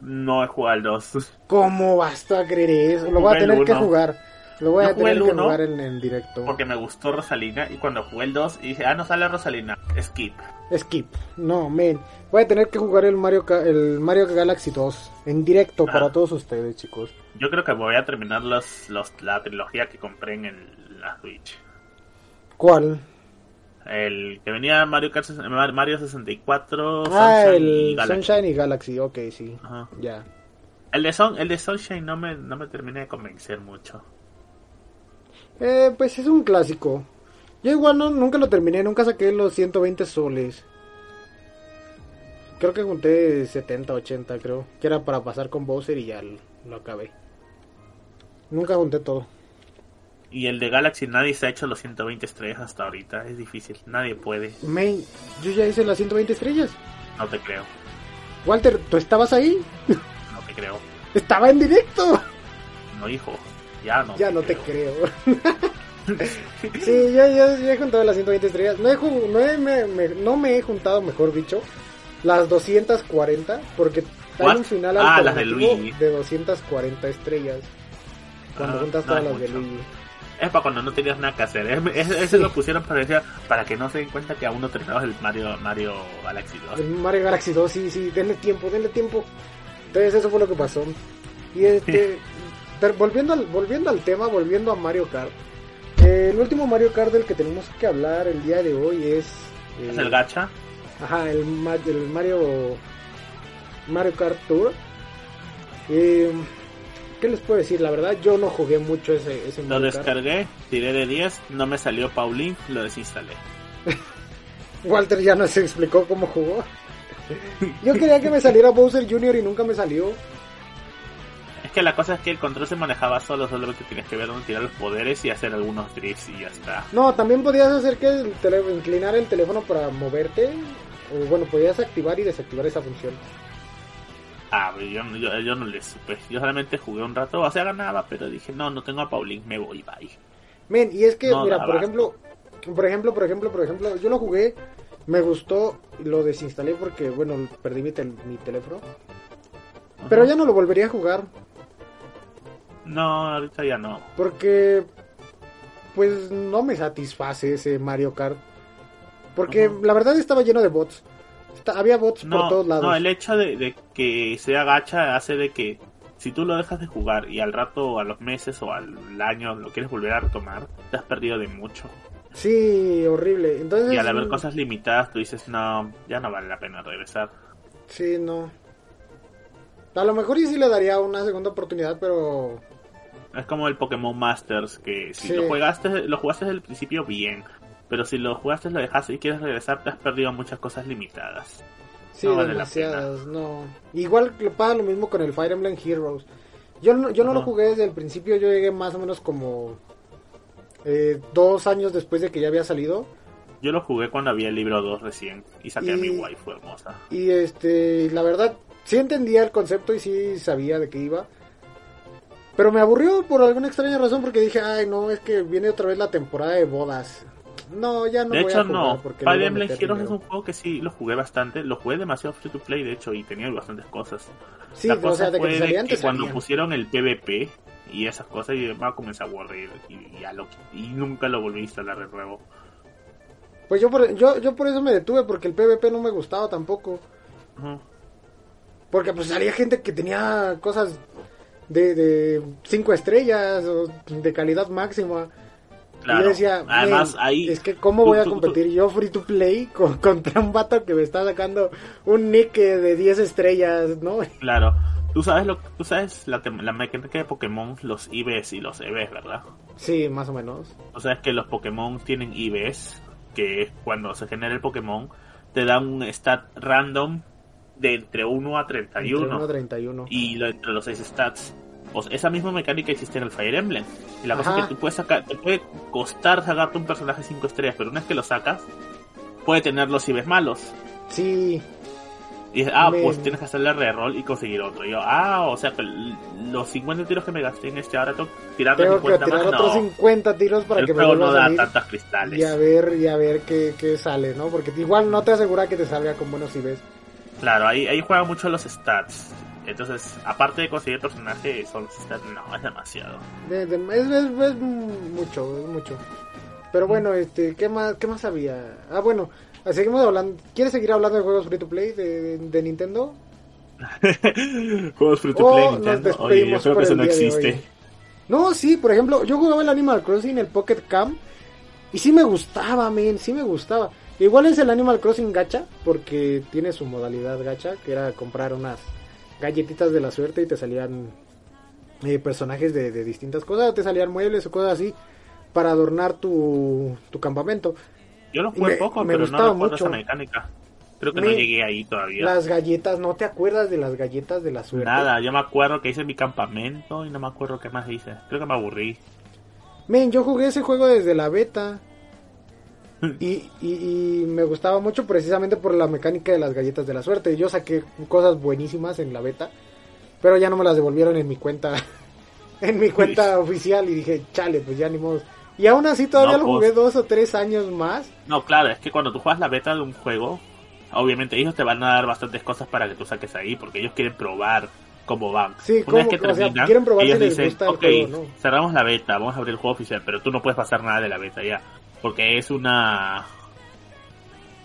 No he jugado al 2. (laughs) ¿Cómo vas a creer eso? Lo voy a tener que jugar. Lo voy a tener el que uno jugar en, directo. Porque me gustó Rosalina. Y cuando jugué el 2 y dije, ah, no sale Rosalina. Skip. Skip. No, men. Voy a tener que jugar el Mario, el Mario Galaxy 2 en directo Ah. para todos ustedes, chicos. Yo creo que voy a terminar los, los, la trilogía que compré en el- la Switch. ¿Cuál? El que venía Mario, Kart, Mario 64, ah, Sunshine el y Galaxy. Sunshine y Galaxy. Ok, sí. Ajá. Ya. El de, Sun, el de Sunshine no me, no me terminé de convencer mucho. Eh, pues es un clásico. Yo igual no, nunca lo terminé, nunca saqué los 120 soles. Creo que junté 70, 80, creo. Que era para pasar con Bowser y ya lo, lo acabé. Nunca junté todo. Y el de Galaxy nadie se ha hecho los 120 estrellas hasta ahorita. Es difícil, nadie puede. Men, yo ya hice las 120 estrellas. No te creo, Walter, ¿tú estabas ahí? no te creo. Estaba en directo. No, hijo, ya no. Ya no te creo. (laughs) sí, yo, yo, yo he juntado las 120 estrellas. No, he, no, he- me, me- no me he juntado, mejor dicho, las 240. Porque hay un final Ah, las de alternativo Luigi. de 240 estrellas. Cuando Ah, juntas todas las de. Luigi. Es para cuando no tenías nada que hacer. Es- es- Eso lo pusieron para, decir- para que no se den cuenta que aún no terminamos el Mario, Mario Galaxy 2. El Mario Galaxy 2, sí, sí, denle tiempo, denle tiempo. Entonces eso fue lo que pasó. Y este, volviendo al, volviendo al tema, volviendo a Mario Kart. eh, el último Mario Kart del que tenemos que hablar el día de hoy es... eh, Es el gacha. Ajá, el, el Mario Mario Kart Tour. Eh, ¿Qué les puedo decir? La verdad, yo no jugué mucho ese, ese Lo descargué, tiré de 10, no me salió Pauline, lo desinstalé. (laughs) Walter ya nos explicó cómo jugó. Yo quería que me saliera Bowser Jr. y nunca me salió. Es que la cosa es que el control se manejaba solo, solamente tienes que ver dónde tirar los poderes y hacer algunos drifts y ya está. No, también podías hacer que el inclinar el teléfono para moverte. O bueno, podías activar y desactivar esa función. Ah, pero yo, yo, yo no le supe. Yo solamente jugué un rato, o sea, ganaba, pero dije, no, no tengo a Pauline, me voy, bye. Men, y es que, No, mira, por ejemplo, por ejemplo, por ejemplo, por ejemplo, yo lo jugué, me gustó, lo desinstalé porque, bueno, perdí mi, tel- mi teléfono. Pero ya no lo volvería a jugar, No, ahorita ya no. porque, pues, no me satisface ese Mario Kart. Porque la verdad estaba lleno de bots. Había bots por todos lados. no, el hecho de, de que sea gacha hace de que si tú lo dejas de jugar y al rato, a los meses o al año lo quieres volver a retomar, te has perdido de mucho. Sí, horrible. Entonces, y al haber cosas limitadas, tú dices, no, ya no vale la pena regresar. Sí, no. A lo mejor y sí le daría una segunda oportunidad, pero... Es como el Pokémon Masters, que si lo, jugaste, lo jugaste desde el principio, bien. Pero si lo jugaste, lo dejaste y quieres regresar, te has perdido muchas cosas limitadas. Sí, demasiadas, no. Igual pasa lo mismo con el Fire Emblem Heroes. Yo no, yo no lo jugué desde el principio, yo llegué más o menos como eh, dos años después de que ya había salido. Yo lo jugué cuando había el libro 2 recién y saqué a mi waifu hermosa. Y este, la verdad, sí entendía el concepto y sí sabía de qué iba. Pero me aburrió por alguna extraña razón porque dije, ay no, es que viene otra vez la temporada de bodas. No, ya no. De hecho, no. Fire Emblem Heroes es un juego que sí lo jugué bastante. Lo jugué demasiado free to play, de hecho, y tenía bastantes cosas. Sí, o sea, de que, cuando pusieron el PvP y esas cosas, y a comenzar a aburrir. Y, ya lo, y nunca lo volví a instalar de nuevo. Pues yo por, yo, yo por eso me detuve, porque el PvP no me gustaba tampoco. Porque pues salía gente que tenía cosas de, de cinco estrellas o de calidad máxima. Y yo decía, además ahí es que cómo voy a competir yo free to play (laughs) contra un vato que me está sacando un nick de 10 estrellas, ¿no? Claro. Tú sabes lo tú sabes la, la mecánica de Pokémon, los IVs y los EVs, ¿verdad? Sí, más o menos. O sea, es que los Pokémon tienen IVs, que es cuando se genera el Pokémon, te dan un stat random de entre 1 a 31. Entre 1 a 31. Y entre los 6 stats. Esa misma mecánica existe en el Fire Emblem. Y la cosa es que tú puedes sacar, te puede costar sacarte un personaje 5 estrellas, pero una vez que lo sacas, puede tener los IVs malos. Sí. Y dices, ah, pues tienes que hacerle reroll y conseguir otro. Y yo, ah, o sea, los 50 tiros que me gasté en este ahora tengo que tirar tengo 50 que tirar otros 50 tiros para que me no da tantas cristales. Y a ver, y a ver qué, qué, sale, ¿no? Porque igual no te asegura que te salga con buenos IVs. Claro, ahí, ahí juegan mucho los stats. Entonces, aparte de conseguir personaje, solo no, es demasiado. es, es, mucho, es mucho. Pero bueno, este, ¿qué más, qué más había? Ah, bueno, seguimos hablando. ¿Quieres seguir hablando de juegos free to play de, de Nintendo? (laughs) juegos free to play Nintendo. Oye, yo creo que eso no existe. No, sí, por ejemplo, yo jugaba el Animal Crossing, el Pocket Camp, y sí me gustaba, men, sí me gustaba. Igual es el Animal Crossing gacha, porque tiene su modalidad gacha, que era comprar unas galletitas de la suerte y te salían eh, personajes de, distintas cosas, te salían muebles o cosas así para adornar tu, tu campamento. Yo lo jugué poco, me pero no mucho. esa mecánica. Creo que no llegué ahí todavía. Las galletas, ¿no te acuerdas de las galletas de la suerte? Nada, yo me acuerdo que hice mi campamento y no me acuerdo qué más hice. Creo que me aburrí. Men, yo jugué ese juego desde la beta. Y, y, me gustaba mucho precisamente por la mecánica de las galletas de la suerte. Yo saqué cosas buenísimas en la beta, pero ya no me las devolvieron en mi cuenta, (laughs) en mi cuenta oficial y dije, chale, pues ya ni modo. Y aún así todavía lo jugué pues. dos o tres años más. No, claro, es que cuando tú juegas la beta de un juego, obviamente ellos te van a dar bastantes cosas para que tú saques ahí, porque ellos quieren probar cómo van. Sí, Una vez que terminan, quieren probar ellos dicen, ok, cerramos la beta, vamos a abrir el juego oficial, pero tú no puedes pasar nada de la beta ya porque es una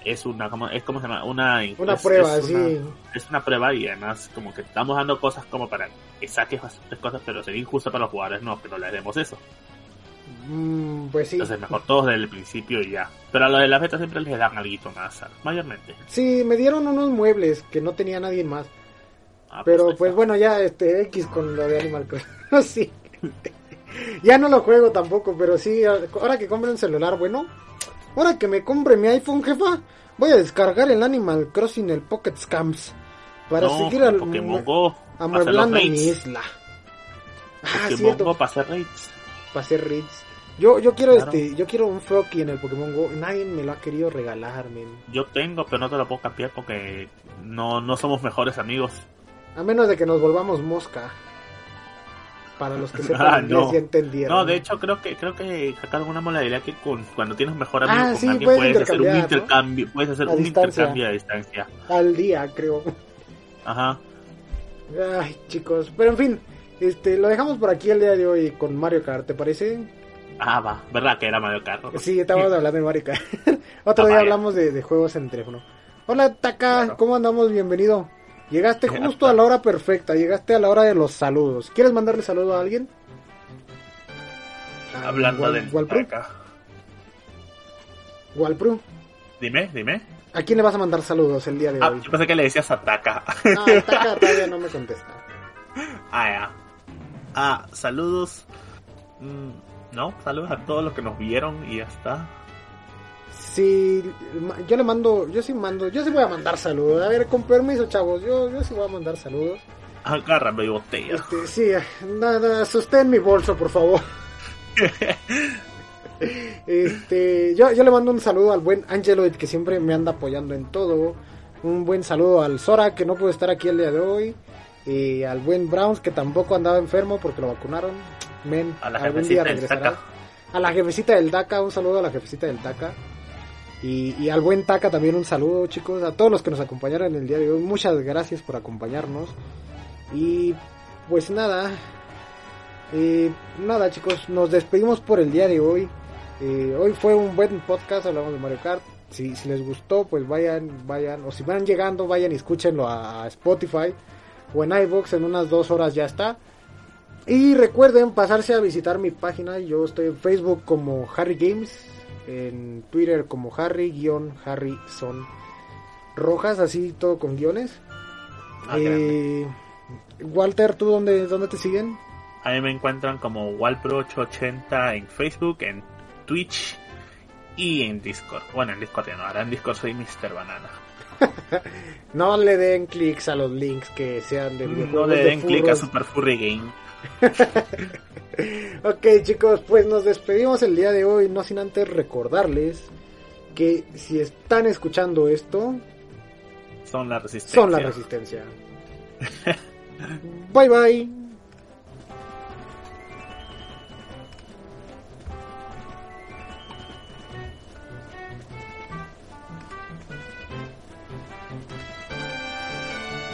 es una como es como se llama una una prueba es sí. es una prueba y además como que estamos dando cosas como para que saques bastantes cosas pero sería injusto para los jugadores no que no les demos eso. Mm, pues sí. Entonces mejor todos desde el principio y ya. Pero a lo de la beta siempre les dan algo más mayormente. Sí me dieron unos muebles que no tenía nadie más. Ah, pues pero pues, bueno ya este X con lo de Animal Crossing. (laughs) Sí (laughs) (laughs) ya no lo juego tampoco, pero sí, ahora que compre un celular, bueno, ahora que me compre mi iPhone, jefa, voy a descargar el Animal Crossing, el Pocket Scams, para seguir al, amueblando mi isla. Ah, cierto. Go para hacer raids. Para hacer raids. Yo, yo quiero este, yo quiero un Frocky en el Pokémon Go. Nadie me lo ha querido regalar, Yo tengo, pero no te lo puedo cambiar porque no, no somos mejores amigos. A menos de que nos volvamos mosca para los que (laughs) sepan ah, no. entendieron. No, de hecho creo que creo que sacaron una modalidad que con, cuando tienes mejor amigo ah, con alguien puedes, hacer un intercambio, puedes hacer un intercambio a distancia. Al día, creo. Ajá. Ay, chicos, pero en fin, este lo dejamos por aquí el día de hoy con Mario Kart, ¿te parece? Ah, va, ¿verdad que era Mario Kart? Sí, estábamos hablando de Mario Kart. (laughs) Otro ah, día hablamos de, de, juegos en teléfono. Hola, Taka, ¿cómo andamos? Bienvenido. Llegaste justo a la hora perfecta, llegaste a la hora de los saludos. ¿Quieres mandarle saludo a alguien? Hablando de acá. Walpru, Dime, dime. ¿a quién le vas a mandar saludos el día de Ah, hoy? yo pensé que le decías ataca. (laughs) No, Taka todavía no me contesta. (laughs) Ah, ya. Ah, saludos. Mm, no, saludos a todos los que nos vieron y ya está. Ma- yo le mando, yo sí mando, yo sí voy a mandar saludos. A ver, con permiso, chavos, yo, yo sí voy a mandar saludos. Agárrame botella. Este, sí, nada, sostén mi bolso, por favor. (laughs) Este, yo, yo le mando un saludo al buen Angeloid que siempre me anda apoyando en todo. Un buen saludo al Sora que no pudo estar aquí el día de hoy. Y al buen Browns que tampoco andaba enfermo porque lo vacunaron. Men, A la algún día regresará. A la jefecita del DACA, un saludo a la jefecita del DACA. Y, al buen Taka también un saludo, chicos. A todos los que nos acompañaron el día de hoy. Muchas gracias por acompañarnos. Y pues nada. eh, nada, chicos. Nos despedimos por el día de hoy. Eh, hoy fue un buen podcast. Hablamos de Mario Kart. Si, si les gustó, pues vayan, vayan. O si van llegando, vayan y escúchenlo a, Spotify o en iVoox. En unas dos horas ya está. Y recuerden pasarse a visitar mi página. Yo estoy en Facebook como Harry Games. En Twitter como Harry-Harrison Rojas. Así todo con guiones. Ah, Eh, Walter, ¿tú dónde, dónde te siguen? A mí me encuentran como Walpro880 en Facebook, en Twitch y en Discord. Bueno, en Discord ya no, ahora en Discord soy Mr. Banana. (laughs) No le den clics a los links que sean de No videojuegos le de den clic a. Super Furry Game. (laughs) Ok chicos, pues nos despedimos el día de hoy, no sin antes recordarles que si están escuchando esto, Son la resistencia. son la resistencia. (laughs) bye bye.